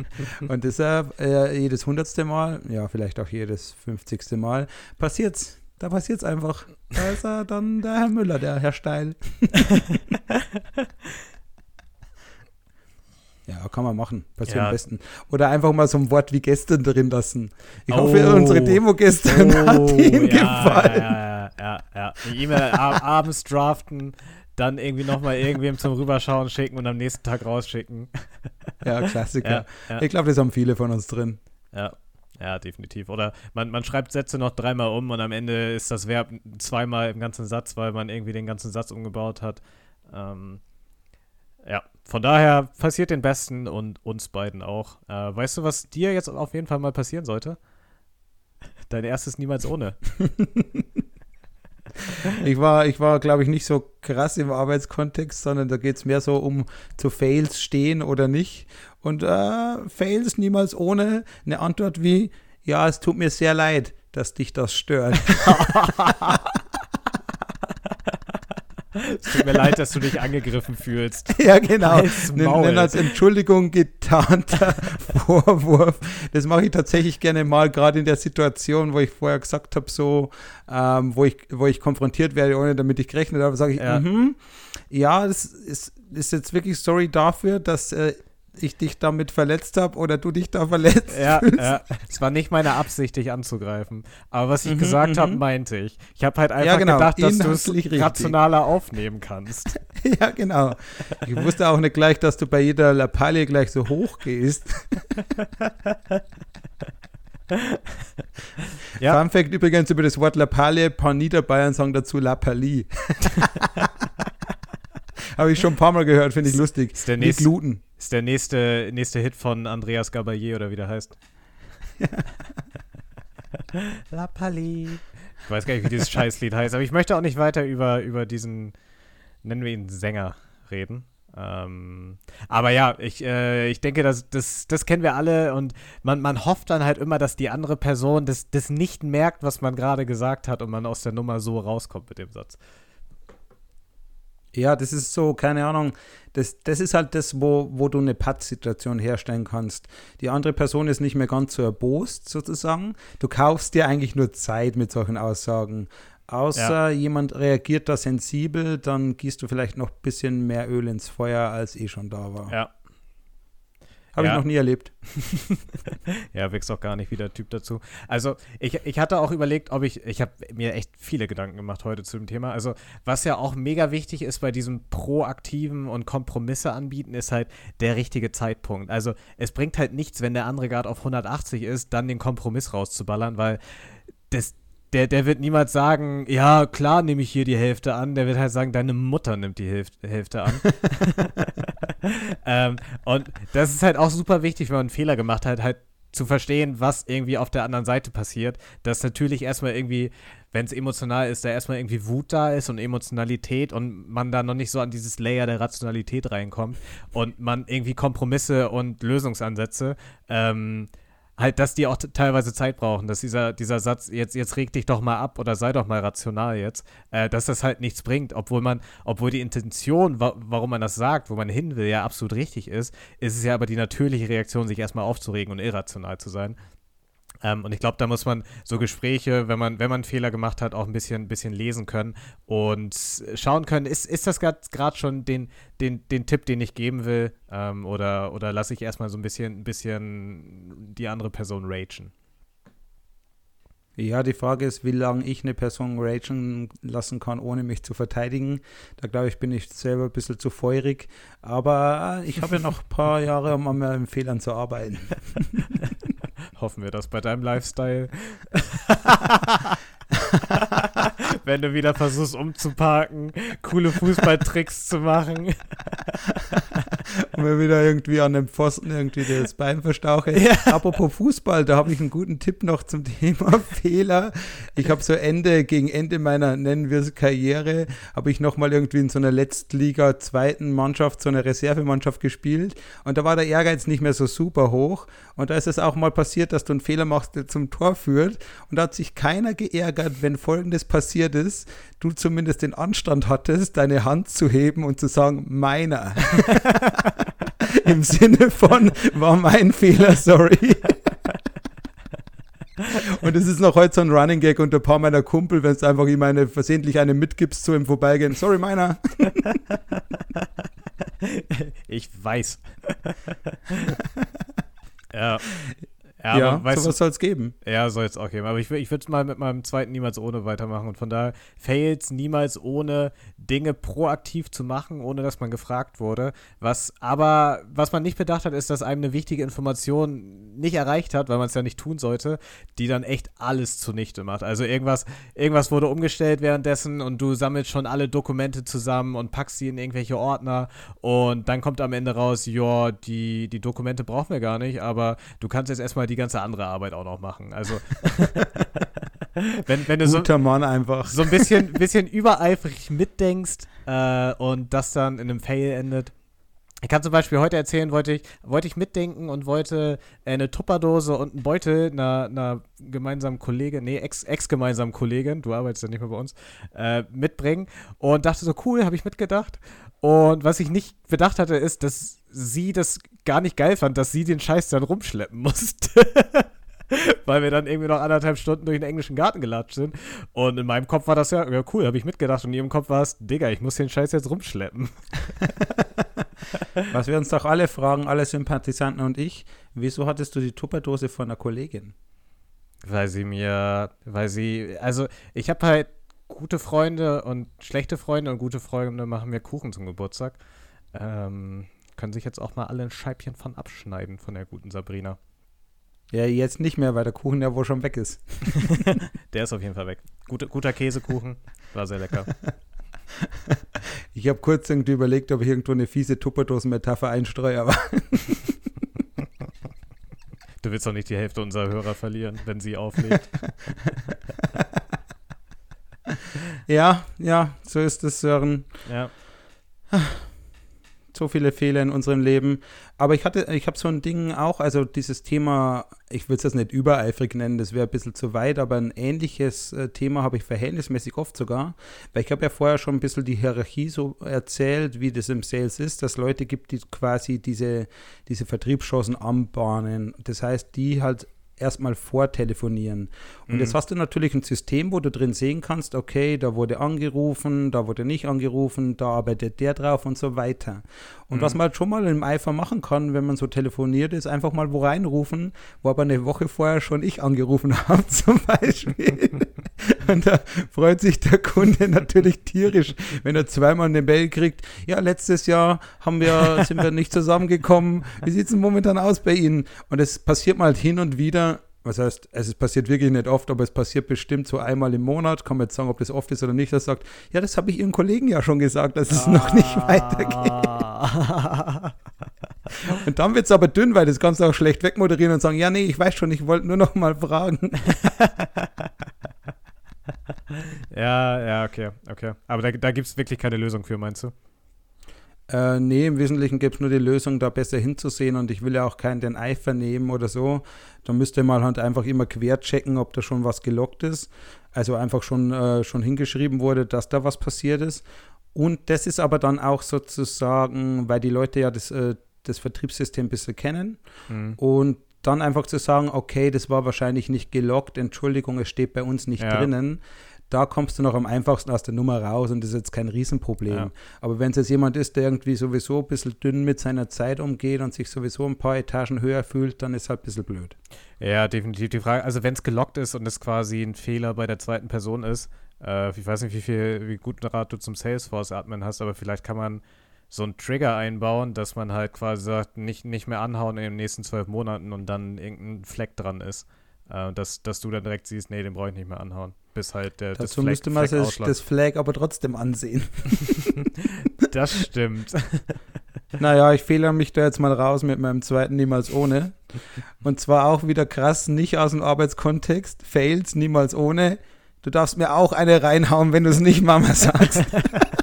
und deshalb äh, jedes hundertste Mal, ja, vielleicht auch jedes fünfzigste Mal, passiert's. Da passiert's einfach. Da ist er dann der Herr Müller, der Herr Steil. Ja, kann man machen. Passiert ja. am besten. Oder einfach mal so ein Wort wie gestern drin lassen. Ich oh. hoffe, unsere Demo gestern oh, hat Ihnen ja, gefallen. Ja, ja, ja. ja. E-Mail abends draften, dann irgendwie nochmal irgendwem zum Rüberschauen schicken und am nächsten Tag rausschicken. Ja, Klassiker. Ja, ja. Ich glaube, das haben viele von uns drin. Ja. Ja, definitiv. Oder man, man schreibt Sätze noch dreimal um und am Ende ist das Verb zweimal im ganzen Satz, weil man irgendwie den ganzen Satz umgebaut hat. Ähm, ja, von daher passiert den Besten und uns beiden auch. Äh, weißt du, was dir jetzt auf jeden Fall mal passieren sollte? Dein erstes niemals ohne. ich war, ich war glaube ich, nicht so krass im Arbeitskontext, sondern da geht es mehr so um zu Fails stehen oder nicht. Und äh, Fails niemals ohne eine Antwort wie, ja, es tut mir sehr leid, dass dich das stört. Es tut mir leid, dass du dich angegriffen fühlst. Ja, genau. Nenn als Entschuldigung getarnter Vorwurf. Das mache ich tatsächlich gerne mal, gerade in der Situation, wo ich vorher gesagt habe, so, ähm, wo, ich, wo ich konfrontiert werde, ohne damit ich gerechnet habe, sage ich, ja, mm ja das ist, ist jetzt wirklich sorry dafür, dass äh, ich dich damit verletzt habe oder du dich da verletzt Ja, ja. Es war nicht meine Absicht, dich anzugreifen. Aber was ich mhm, gesagt habe, mhm. meinte ich. Ich habe halt einfach ja, genau. gedacht, dass du es rationaler aufnehmen kannst. ja, genau. Ich wusste auch nicht gleich, dass du bei jeder Lappalie gleich so hoch gehst. ja. Fun Fact übrigens über das Wort Lappalie, paar Niederbayern sagen dazu Lappalie. Habe ich schon ein paar Mal gehört, finde ich lustig. Ist der, nächste, Gluten. ist der nächste, nächste Hit von Andreas Gabalier oder wie der heißt. La Pali. Ich weiß gar nicht, wie dieses Scheißlied heißt, aber ich möchte auch nicht weiter über, über diesen, nennen wir ihn Sänger, reden. Ähm, aber ja, ich, äh, ich denke, das, das, das kennen wir alle und man, man hofft dann halt immer, dass die andere Person das, das nicht merkt, was man gerade gesagt hat und man aus der Nummer so rauskommt mit dem Satz. Ja, das ist so, keine Ahnung, das, das ist halt das, wo, wo du eine Pattsituation herstellen kannst. Die andere Person ist nicht mehr ganz so erbost, sozusagen. Du kaufst dir eigentlich nur Zeit mit solchen Aussagen. Außer ja. jemand reagiert da sensibel, dann gießt du vielleicht noch ein bisschen mehr Öl ins Feuer, als eh schon da war. Ja, habe ja. ich noch nie erlebt. ja, wächst auch gar nicht wie der Typ dazu. Also, ich, ich hatte auch überlegt, ob ich, ich habe mir echt viele Gedanken gemacht heute zu dem Thema. Also, was ja auch mega wichtig ist bei diesem proaktiven und Kompromisse anbieten, ist halt der richtige Zeitpunkt. Also, es bringt halt nichts, wenn der andere gerade auf 180 ist, dann den Kompromiss rauszuballern, weil das, der, der wird niemals sagen, ja, klar nehme ich hier die Hälfte an. Der wird halt sagen, deine Mutter nimmt die Hälfte, Hälfte an. ähm, und das ist halt auch super wichtig, wenn man einen Fehler gemacht hat, halt zu verstehen, was irgendwie auf der anderen Seite passiert. Dass natürlich erstmal irgendwie, wenn es emotional ist, da erstmal irgendwie Wut da ist und Emotionalität und man da noch nicht so an dieses Layer der Rationalität reinkommt und man irgendwie Kompromisse und Lösungsansätze ähm, halt, dass die auch teilweise Zeit brauchen, dass dieser, dieser Satz, jetzt, jetzt reg dich doch mal ab oder sei doch mal rational jetzt, äh, dass das halt nichts bringt, obwohl man, obwohl die Intention, wa warum man das sagt, wo man hin will, ja absolut richtig ist, ist es ja aber die natürliche Reaktion, sich erstmal aufzuregen und irrational zu sein. Ähm, und ich glaube, da muss man so Gespräche, wenn man, wenn man Fehler gemacht hat, auch ein bisschen, bisschen lesen können und schauen können, ist, ist das gerade schon den, den, den Tipp, den ich geben will? Ähm, oder, oder lasse ich erstmal so ein bisschen, bisschen die andere Person ragen? Ja, die Frage ist, wie lange ich eine Person ragen lassen kann, ohne mich zu verteidigen. Da glaube ich, bin ich selber ein bisschen zu feurig. Aber ich habe ja noch ein paar Jahre, um an meinen Fehlern zu arbeiten. Hoffen wir das bei deinem Lifestyle. Wenn du wieder versuchst umzuparken, coole Fußballtricks zu machen. Mir wieder irgendwie an dem Pfosten irgendwie das Bein verstauche. Ja. Apropos Fußball, da habe ich einen guten Tipp noch zum Thema Fehler. Ich habe so Ende, gegen Ende meiner, nennen wir es Karriere, habe ich nochmal irgendwie in so einer Letztliga zweiten Mannschaft, so einer Reservemannschaft gespielt. Und da war der Ehrgeiz nicht mehr so super hoch. Und da ist es auch mal passiert, dass du einen Fehler machst, der zum Tor führt. Und da hat sich keiner geärgert, wenn folgendes passiert ist. Du zumindest den Anstand hattest, deine Hand zu heben und zu sagen, meiner. Im Sinne von, war mein Fehler, sorry. Und es ist noch heute so ein Running Gag unter ein paar meiner Kumpel, wenn es einfach ihm eine versehentlich eine mitgibst zu ihm vorbeigehen. Sorry, meiner. Ich weiß. ja. Ja, ja aber, sowas soll es geben. Ja, soll es auch geben. Aber ich, ich würde mal mit meinem zweiten niemals ohne weitermachen. Und von daher Fails niemals ohne Dinge proaktiv zu machen, ohne dass man gefragt wurde. Was aber, was man nicht bedacht hat, ist, dass einem eine wichtige Information nicht erreicht hat, weil man es ja nicht tun sollte, die dann echt alles zunichte macht. Also irgendwas, irgendwas wurde umgestellt währenddessen und du sammelst schon alle Dokumente zusammen und packst sie in irgendwelche Ordner und dann kommt am Ende raus, ja, die, die Dokumente brauchen wir gar nicht, aber du kannst jetzt erstmal die ganze andere Arbeit auch noch machen. Also wenn, wenn du so, so ein bisschen, bisschen übereifrig mitdenkst äh, und das dann in einem Fail endet. Ich kann zum Beispiel heute erzählen, wollte ich, wollte ich mitdenken und wollte eine Tupperdose und einen Beutel einer, einer gemeinsamen Kollegin, nee, ex, ex-gemeinsamen Kollegin, du arbeitest ja nicht mehr bei uns, äh, mitbringen und dachte so, cool, habe ich mitgedacht. Und was ich nicht bedacht hatte, ist, dass sie das gar nicht geil fand, dass sie den Scheiß dann rumschleppen musste. Weil wir dann irgendwie noch anderthalb Stunden durch den englischen Garten gelatscht sind. Und in meinem Kopf war das ja, ja cool, habe ich mitgedacht. Und in ihrem Kopf war es, Digga, ich muss den Scheiß jetzt rumschleppen. Was wir uns doch alle fragen, alle Sympathisanten und ich, wieso hattest du die Tupperdose von einer Kollegin? Weil sie mir, weil sie, also ich habe halt gute Freunde und schlechte Freunde und gute Freunde machen mir Kuchen zum Geburtstag. Ähm, können sich jetzt auch mal alle ein Scheibchen von abschneiden von der guten Sabrina. Ja, jetzt nicht mehr, weil der Kuchen ja wohl schon weg ist. der ist auf jeden Fall weg. Gute, guter Käsekuchen, war sehr lecker. Ich habe kurz irgendwie überlegt, ob ich irgendwo eine fiese Tupperdosen-Metapher einstreue, aber. Du willst doch nicht die Hälfte unserer Hörer verlieren, wenn sie auflegt. Ja, ja, so ist es, Sören. Ja so viele Fehler in unserem Leben. Aber ich hatte, ich habe so ein Ding auch, also dieses Thema, ich würde es jetzt nicht übereifrig nennen, das wäre ein bisschen zu weit, aber ein ähnliches äh, Thema habe ich verhältnismäßig oft sogar. Weil ich habe ja vorher schon ein bisschen die Hierarchie so erzählt, wie das im Sales ist, dass Leute gibt, die quasi diese, diese Vertriebschancen anbahnen. Das heißt, die halt erstmal vortelefonieren. Und mhm. jetzt hast du natürlich ein System, wo du drin sehen kannst, okay, da wurde angerufen, da wurde nicht angerufen, da arbeitet der drauf und so weiter. Und mhm. was man halt schon mal im Eifer machen kann, wenn man so telefoniert, ist einfach mal wo reinrufen, wo aber eine Woche vorher schon ich angerufen habe, zum Beispiel. Und da freut sich der Kunde natürlich tierisch, wenn er zweimal eine Mail kriegt. Ja, letztes Jahr haben wir, sind wir nicht zusammengekommen. Wie sieht es denn momentan aus bei Ihnen? Und es passiert mal halt hin und wieder, was heißt, es passiert wirklich nicht oft, aber es passiert bestimmt so einmal im Monat. Kann man jetzt sagen, ob das oft ist oder nicht. Das sagt, ja, das habe ich Ihren Kollegen ja schon gesagt, dass es ah. noch nicht weitergeht. und dann wird es aber dünn, weil das kannst du auch schlecht wegmoderieren und sagen, ja, nee, ich weiß schon, ich wollte nur noch mal fragen. ja, ja, okay, okay. Aber da, da gibt es wirklich keine Lösung für, meinst du? Äh, nee, im Wesentlichen gibt es nur die Lösung, da besser hinzusehen und ich will ja auch keinen den Eifer nehmen oder so. Da müsste man halt einfach immer quer checken, ob da schon was gelockt ist. Also einfach schon, äh, schon hingeschrieben wurde, dass da was passiert ist. Und das ist aber dann auch sozusagen, weil die Leute ja das, äh, das Vertriebssystem ein bisschen kennen mhm. und dann einfach zu sagen, okay, das war wahrscheinlich nicht gelockt, Entschuldigung, es steht bei uns nicht Ja. drinnen. Da kommst du noch am einfachsten aus der Nummer raus und das ist jetzt kein Riesenproblem. Ja. Aber wenn es jetzt jemand ist, der irgendwie sowieso ein bisschen dünn mit seiner Zeit umgeht und sich sowieso ein paar Etagen höher fühlt, dann ist halt ein bisschen blöd. Ja, definitiv. Die Frage, also wenn es gelockt ist und es quasi ein Fehler bei der zweiten Person ist, äh, ich weiß nicht, wie viel, wie guten Rat du zum Salesforce-Admin hast, aber vielleicht kann man so einen Trigger einbauen, dass man halt quasi sagt, nicht, nicht mehr anhauen in den nächsten zwölf Monaten und dann irgendein Fleck dran ist. Äh, dass, dass du dann direkt siehst, nee, den brauche ich nicht mehr anhauen. Bis halt der das Dazu Fleck, müsste man das, ausläuft. das Flag aber trotzdem ansehen. Das stimmt. Naja, ich fehle mich da jetzt mal raus mit meinem zweiten Niemals ohne. Und zwar auch wieder krass, nicht aus dem Arbeitskontext. Fails niemals ohne. Du darfst mir auch eine reinhauen, wenn du es nicht Mama sagst.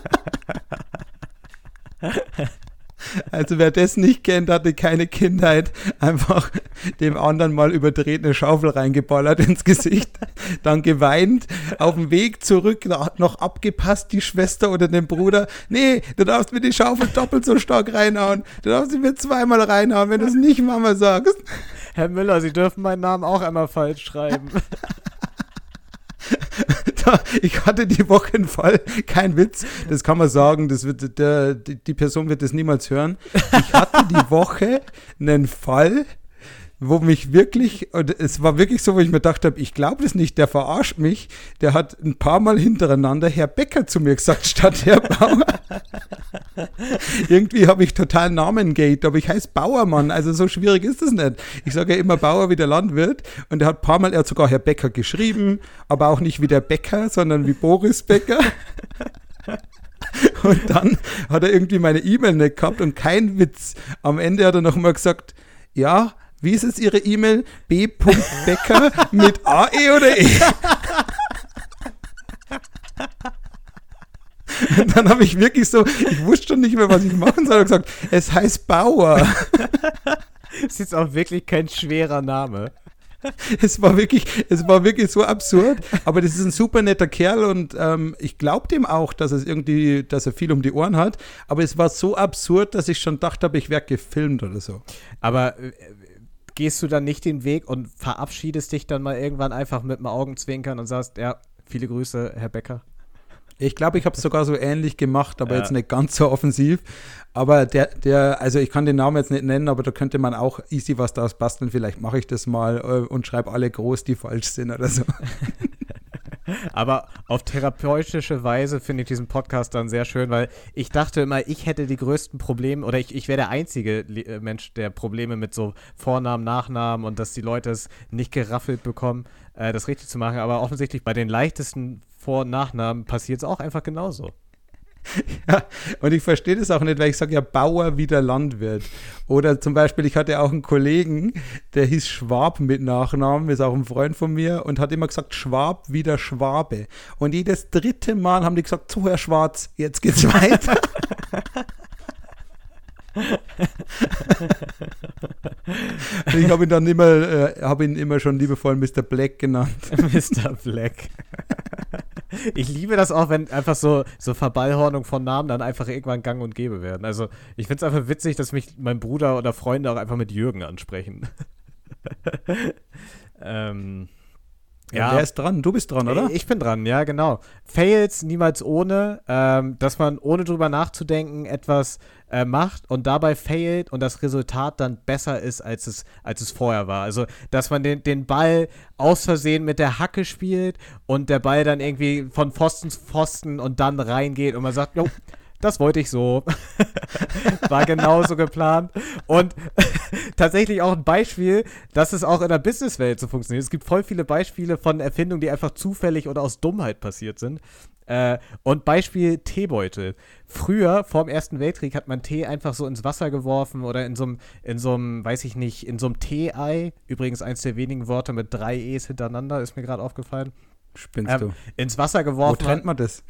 Also wer das nicht kennt, hatte keine Kindheit. Einfach dem anderen mal überdreht eine Schaufel reingeballert ins Gesicht, dann geweint, auf dem Weg zurück noch abgepasst, die Schwester oder den Bruder. Nee, du darfst mir die Schaufel doppelt so stark reinhauen. Du darfst sie mir zweimal reinhauen, wenn du es nicht Mama sagst. Herr Müller, Sie dürfen meinen Namen auch einmal falsch schreiben. Ich hatte die Woche einen Fall, kein Witz, das kann man sagen, das wird, der, die Person wird das niemals hören. Ich hatte die Woche einen Fall, wo mich wirklich, und es war wirklich so, wo ich mir gedacht habe, ich glaube das nicht, der verarscht mich. Der hat ein paar Mal hintereinander Herr Becker zu mir gesagt, statt Herr Bauer. Irgendwie habe ich total Namengate, aber ich heiße Bauermann, also so schwierig ist es nicht. Ich sage ja immer Bauer wie der Landwirt und er hat ein paar Mal, er hat sogar Herr Becker geschrieben, aber auch nicht wie der Bäcker, sondern wie Boris Becker. Und dann hat er irgendwie meine E-Mail nicht gehabt und kein Witz. Am Ende hat er noch mal gesagt, ja, wie ist es Ihre E-Mail? B.Becker mit AE oder E? Und dann habe ich wirklich so, ich wusste schon nicht mehr, was ich machen soll. Ich gesagt, es heißt Bauer. ist jetzt auch wirklich kein schwerer Name. Es war wirklich, es war wirklich so absurd. Aber das ist ein super netter Kerl und ähm, ich glaube dem auch, dass es irgendwie, dass er viel um die Ohren hat. Aber es war so absurd, dass ich schon gedacht habe, ich werde gefilmt oder so. Aber äh, gehst du dann nicht den Weg und verabschiedest dich dann mal irgendwann einfach mit einem Augenzwinkern und sagst, ja, viele Grüße, Herr Becker? Ich glaube, ich habe es sogar so ähnlich gemacht, aber Ja. jetzt nicht ganz so offensiv. Aber der, der, also ich kann den Namen jetzt nicht nennen, aber da könnte man auch easy was daraus basteln. Vielleicht mache ich das mal äh, und schreibe alle groß, die falsch sind oder so. Aber auf therapeutische Weise finde ich diesen Podcast dann sehr schön, weil ich dachte immer, ich hätte die größten Probleme oder ich, ich wäre der einzige äh, Mensch, der Probleme mit so Vornamen, Nachnamen und dass die Leute es nicht geraffelt bekommen, äh, das richtig zu machen. Aber offensichtlich bei den leichtesten Vor- und Nachnamen passiert es auch einfach genauso. Ja, und ich verstehe das auch nicht, weil ich sage ja Bauer wie der Landwirt. Oder zum Beispiel, ich hatte auch einen Kollegen, der hieß Schwab mit Nachnamen, ist auch ein Freund von mir und hat immer gesagt Schwab wie der Schwabe. Und jedes dritte Mal haben die gesagt, so Herr Schwarz, jetzt geht's weiter. Ich habe ihn dann immer, äh, habe ihn immer schon liebevoll Mr. Black genannt. Mr. Black. Ich liebe das auch, wenn einfach so, so Verballhornung von Namen dann einfach irgendwann gang und gäbe werden. Also ich finde es einfach witzig, dass mich mein Bruder oder Freunde auch einfach mit Jürgen ansprechen. ähm, Ja, wer ist dran? Du bist dran, oder? Ich bin dran, ja, genau. Fails niemals ohne, ähm, dass man ohne drüber nachzudenken etwas äh, macht und dabei failt und das Resultat dann besser ist, als es, als es vorher war. Also, dass man den, den Ball aus Versehen mit der Hacke spielt und der Ball dann irgendwie von Pfosten zu Pfosten und dann reingeht und man sagt, jo, das wollte ich so. War genauso geplant. Und tatsächlich auch ein Beispiel, dass es auch in der Businesswelt so funktioniert. Es gibt voll viele Beispiele von Erfindungen, die einfach zufällig oder aus Dummheit passiert sind. Äh, und Beispiel Teebeutel. Früher, vor dem Ersten Weltkrieg, hat man Tee einfach so ins Wasser geworfen oder in so einem, in so einem, weiß ich nicht, in so einem Tee-Ei. Übrigens eins der wenigen Worte mit drei E's hintereinander, ist mir gerade aufgefallen. Spinnst ähm, du? ins Wasser Wo geworfen trennt man das?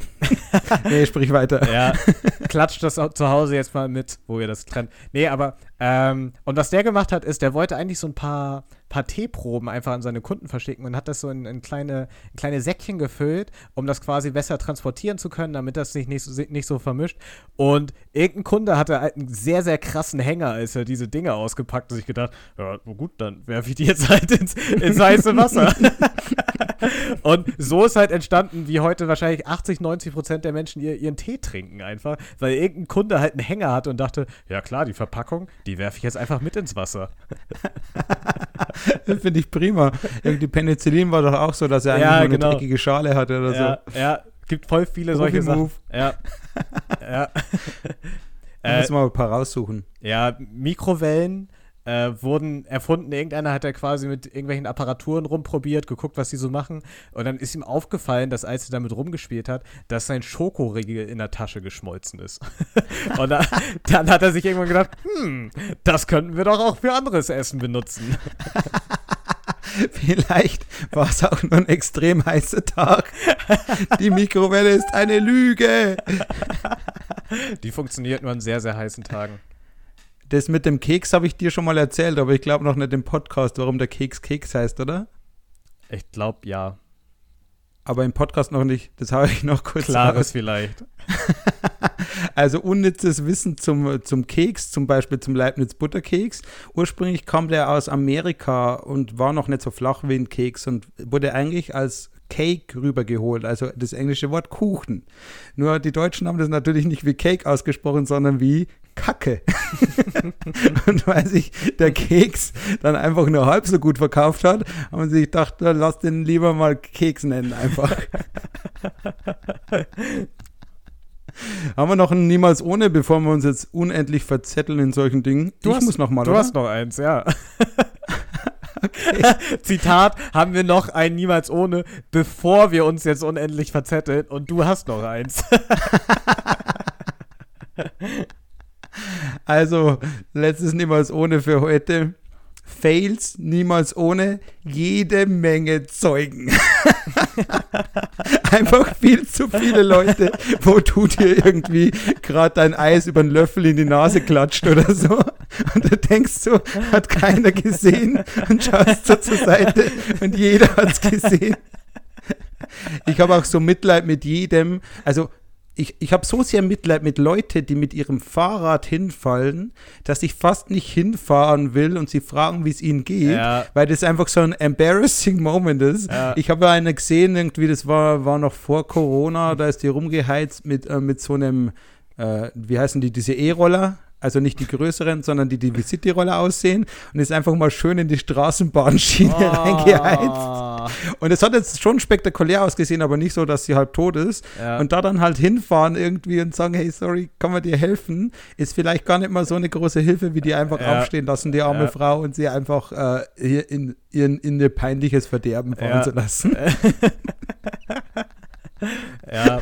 nee, sprich weiter. Ja, klatscht das zu Hause jetzt mal mit, wo ihr das trennt. Nee, aber, ähm, und was der gemacht hat, ist, der wollte eigentlich so ein paar, paar Teeproben einfach an seine Kunden verschicken und hat das so in, in, kleine, in kleine Säckchen gefüllt, um das quasi besser transportieren zu können, damit das sich nicht so, nicht so vermischt. Und irgendein Kunde hatte halt einen sehr, sehr krassen Hänger, als er diese Dinge ausgepackt und sich gedacht, ja, gut, dann werfe ich die jetzt halt ins, ins heiße Wasser. und so ist halt entstanden, wie heute wahrscheinlich 80, 90 Prozent der Menschen ihr, ihren Tee trinken einfach, weil irgendein Kunde halt einen Hänger hatte und dachte, ja klar, die Verpackung, die werfe ich jetzt einfach mit ins Wasser. Finde ich prima. Irgendwie Penicillin war doch auch so, dass er eigentlich Ja, nur eine genau. dreckige Schale hatte oder Ja, ja, gibt voll viele solche. Sachen. Ja. ja. so. Äh, müssen wir mal ein paar raussuchen. ja, Mikrowellen äh, wurden erfunden. Irgendeiner hat da quasi mit irgendwelchen Apparaturen rumprobiert, geguckt, was die so machen. Und dann ist ihm aufgefallen, dass als er damit rumgespielt hat, dass sein Schokoriegel in der Tasche geschmolzen ist. Und da, dann hat er sich irgendwann gedacht, hm, das könnten wir doch auch für anderes Essen benutzen. Vielleicht war es auch nur ein extrem heißer Tag. Die Mikrowelle ist eine Lüge. Die funktioniert nur an sehr, sehr heißen Tagen. Das mit dem Keks habe ich dir schon mal erzählt, aber ich glaube noch nicht im Podcast, warum der Keks Keks heißt, oder? Ich glaube, ja. Aber im Podcast noch nicht. Das habe ich noch kurz Klares vielleicht. Also unnützes Wissen zum, zum Keks, zum Beispiel zum Leibniz Butterkeks. Ursprünglich kam der aus Amerika und war noch nicht so flach wie ein Keks und wurde eigentlich als Cake rübergeholt, also das englische Wort Kuchen. Nur die Deutschen haben das natürlich nicht wie Cake ausgesprochen, sondern wie Kacke. und weil sich der Keks dann einfach nur halb so gut verkauft hat, haben sie sich gedacht, lass den lieber mal Keks nennen einfach. Haben wir noch ein Niemals ohne, bevor wir uns jetzt unendlich verzetteln in solchen Dingen? Du ich hast- muss noch mal, Du oder? hast noch eins, ja. Zitat, haben wir noch ein Niemals ohne, bevor wir uns jetzt unendlich verzetteln und du hast noch eins. Also, letztes Niemals ohne für heute. Fails niemals ohne jede Menge Zeugen. Einfach viel zu viele Leute, wo du dir irgendwie gerade dein Eis über einen Löffel in die Nase klatscht oder so. Und du denkst so, hat keiner gesehen und schaust so zur Seite und jeder hat's gesehen. Ich habe auch so Mitleid mit jedem. Also ich, ich habe so sehr Mitleid mit Leuten, die mit ihrem Fahrrad hinfallen, dass ich fast nicht hinfahren will und sie fragen, wie es ihnen geht, Ja. weil das einfach so ein embarrassing Moment ist. Ja. Ich habe eine gesehen, irgendwie, das war, war noch vor Corona, da ist die rumgeheizt mit, äh, mit so einem, äh, wie heißen die, diese E-Roller. Also nicht die größeren, sondern die, die wie City-Roller aussehen und ist einfach mal schön in die Straßenbahnschiene Oh. reingeheizt. Und es hat jetzt schon spektakulär ausgesehen, aber nicht so, dass sie halb tot ist. Ja. Und da dann halt hinfahren irgendwie und sagen, hey, sorry, kann man dir helfen, ist vielleicht gar nicht mal so eine große Hilfe, wie die einfach Ja. aufstehen lassen, die arme Ja. Frau, und sie einfach äh, hier in, in, in ihr peinliches Verderben fahren zu lassen. Ja.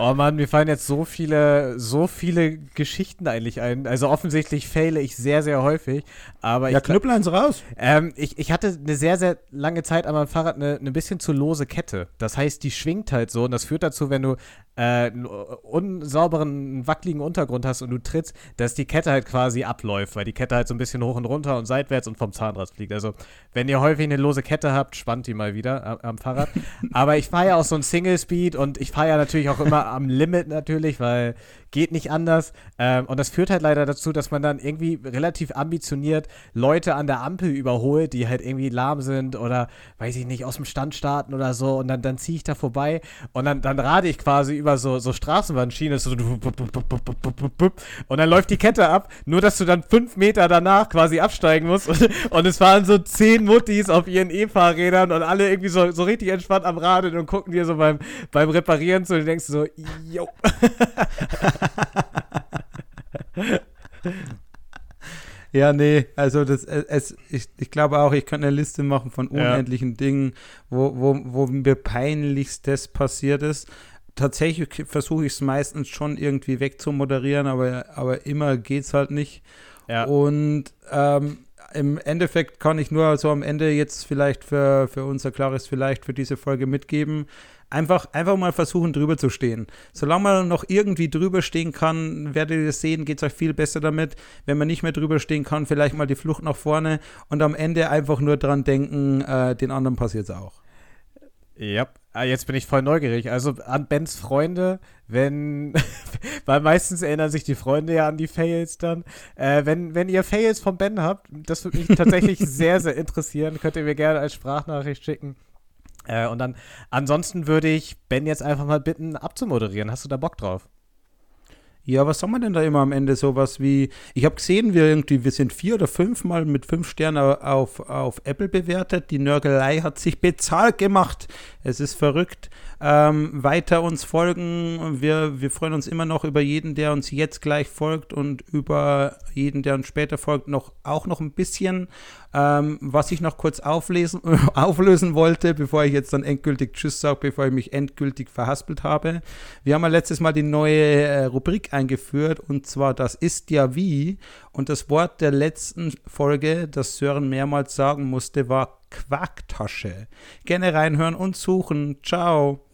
Oh Mann, mir fallen jetzt so viele, so viele Geschichten eigentlich ein. Also offensichtlich faile ich sehr, sehr häufig. Aber Ja, knüppel eins raus. ähm, ich, ich hatte eine sehr, sehr lange Zeit an meinem Fahrrad eine, eine bisschen zu lose Kette. Das heißt, die schwingt halt so und das führt dazu, wenn du äh, einen unsauberen, wackeligen Untergrund hast und du trittst, dass die Kette halt quasi abläuft, weil die Kette halt so ein bisschen hoch und runter und seitwärts und vom Zahnrad fliegt. Also, wenn ihr häufig eine lose Kette habt, spannt die mal wieder am, am Fahrrad. Aber ich fahre ja auch so ein Single Speed und ich fahre ja natürlich auch immer am Limit natürlich, weil geht nicht anders. Ähm, und das führt halt leider dazu, dass man dann irgendwie relativ ambitioniert Leute an der Ampel überholt, die halt irgendwie lahm sind oder, weiß ich nicht, aus dem Stand starten oder so. Und dann, dann ziehe ich da vorbei und dann, dann rade ich quasi über so, so Straßenbahnschienen. So, und dann läuft die Kette ab, nur dass du dann fünf Meter danach quasi absteigen musst. Und, und es fahren so zehn Muttis auf ihren E-Fahrrädern und alle irgendwie so, so richtig entspannt am Radeln und gucken dir so beim, beim Reparieren zu und denkst so, yo. Ja, nee, also das, äh, es, ich, ich glaube auch, ich könnte eine Liste machen von Ja. unendlichen Dingen, wo, wo, wo mir peinlichstes passiert ist. Tatsächlich versuche ich es meistens schon irgendwie wegzumoderieren, aber, aber immer geht es halt nicht. Ja. Und ähm, im Endeffekt kann ich nur so am Ende jetzt vielleicht für, für unser klares Vielleicht für diese Folge mitgeben. Einfach, einfach mal versuchen, drüber zu stehen. Solange man noch irgendwie drüber stehen kann, werdet ihr sehen, geht es euch viel besser damit. Wenn man nicht mehr drüber stehen kann, vielleicht mal die Flucht nach vorne und am Ende einfach nur dran denken, äh, den anderen passiert es auch. Ja, ah, jetzt bin ich voll neugierig. Also an Bens Freunde, wenn, weil meistens erinnern sich die Freunde ja an die Fails dann. Äh, wenn, wenn ihr Fails von Ben habt, das würde mich tatsächlich sehr, sehr interessieren, könnt ihr mir gerne als Sprachnachricht schicken. Äh, und dann, ansonsten würde ich Ben jetzt einfach mal bitten, abzumoderieren. Hast du da Bock drauf? Ja, was sagen wir denn da immer am Ende? Sowas wie, ich habe gesehen, wir irgendwie, wir sind vier oder fünfmal mit fünf Sternen auf, auf Apple bewertet. Die Nörgelei hat sich bezahlt gemacht. Es ist verrückt. Ähm, weiter uns folgen. Wir, wir freuen uns immer noch über jeden, der uns jetzt gleich folgt und über jeden, der uns später folgt, noch auch noch ein bisschen. Ähm, was ich noch kurz auflesen, auflösen wollte, bevor ich jetzt dann endgültig Tschüss sage, bevor ich mich endgültig verhaspelt habe. Wir haben ja letztes Mal die neue äh, Rubrik eingeführt und zwar das ist ja wie. Und das Wort der letzten Folge, das Sören mehrmals sagen musste, war Quacktasche. Gerne reinhören und suchen. Ciao.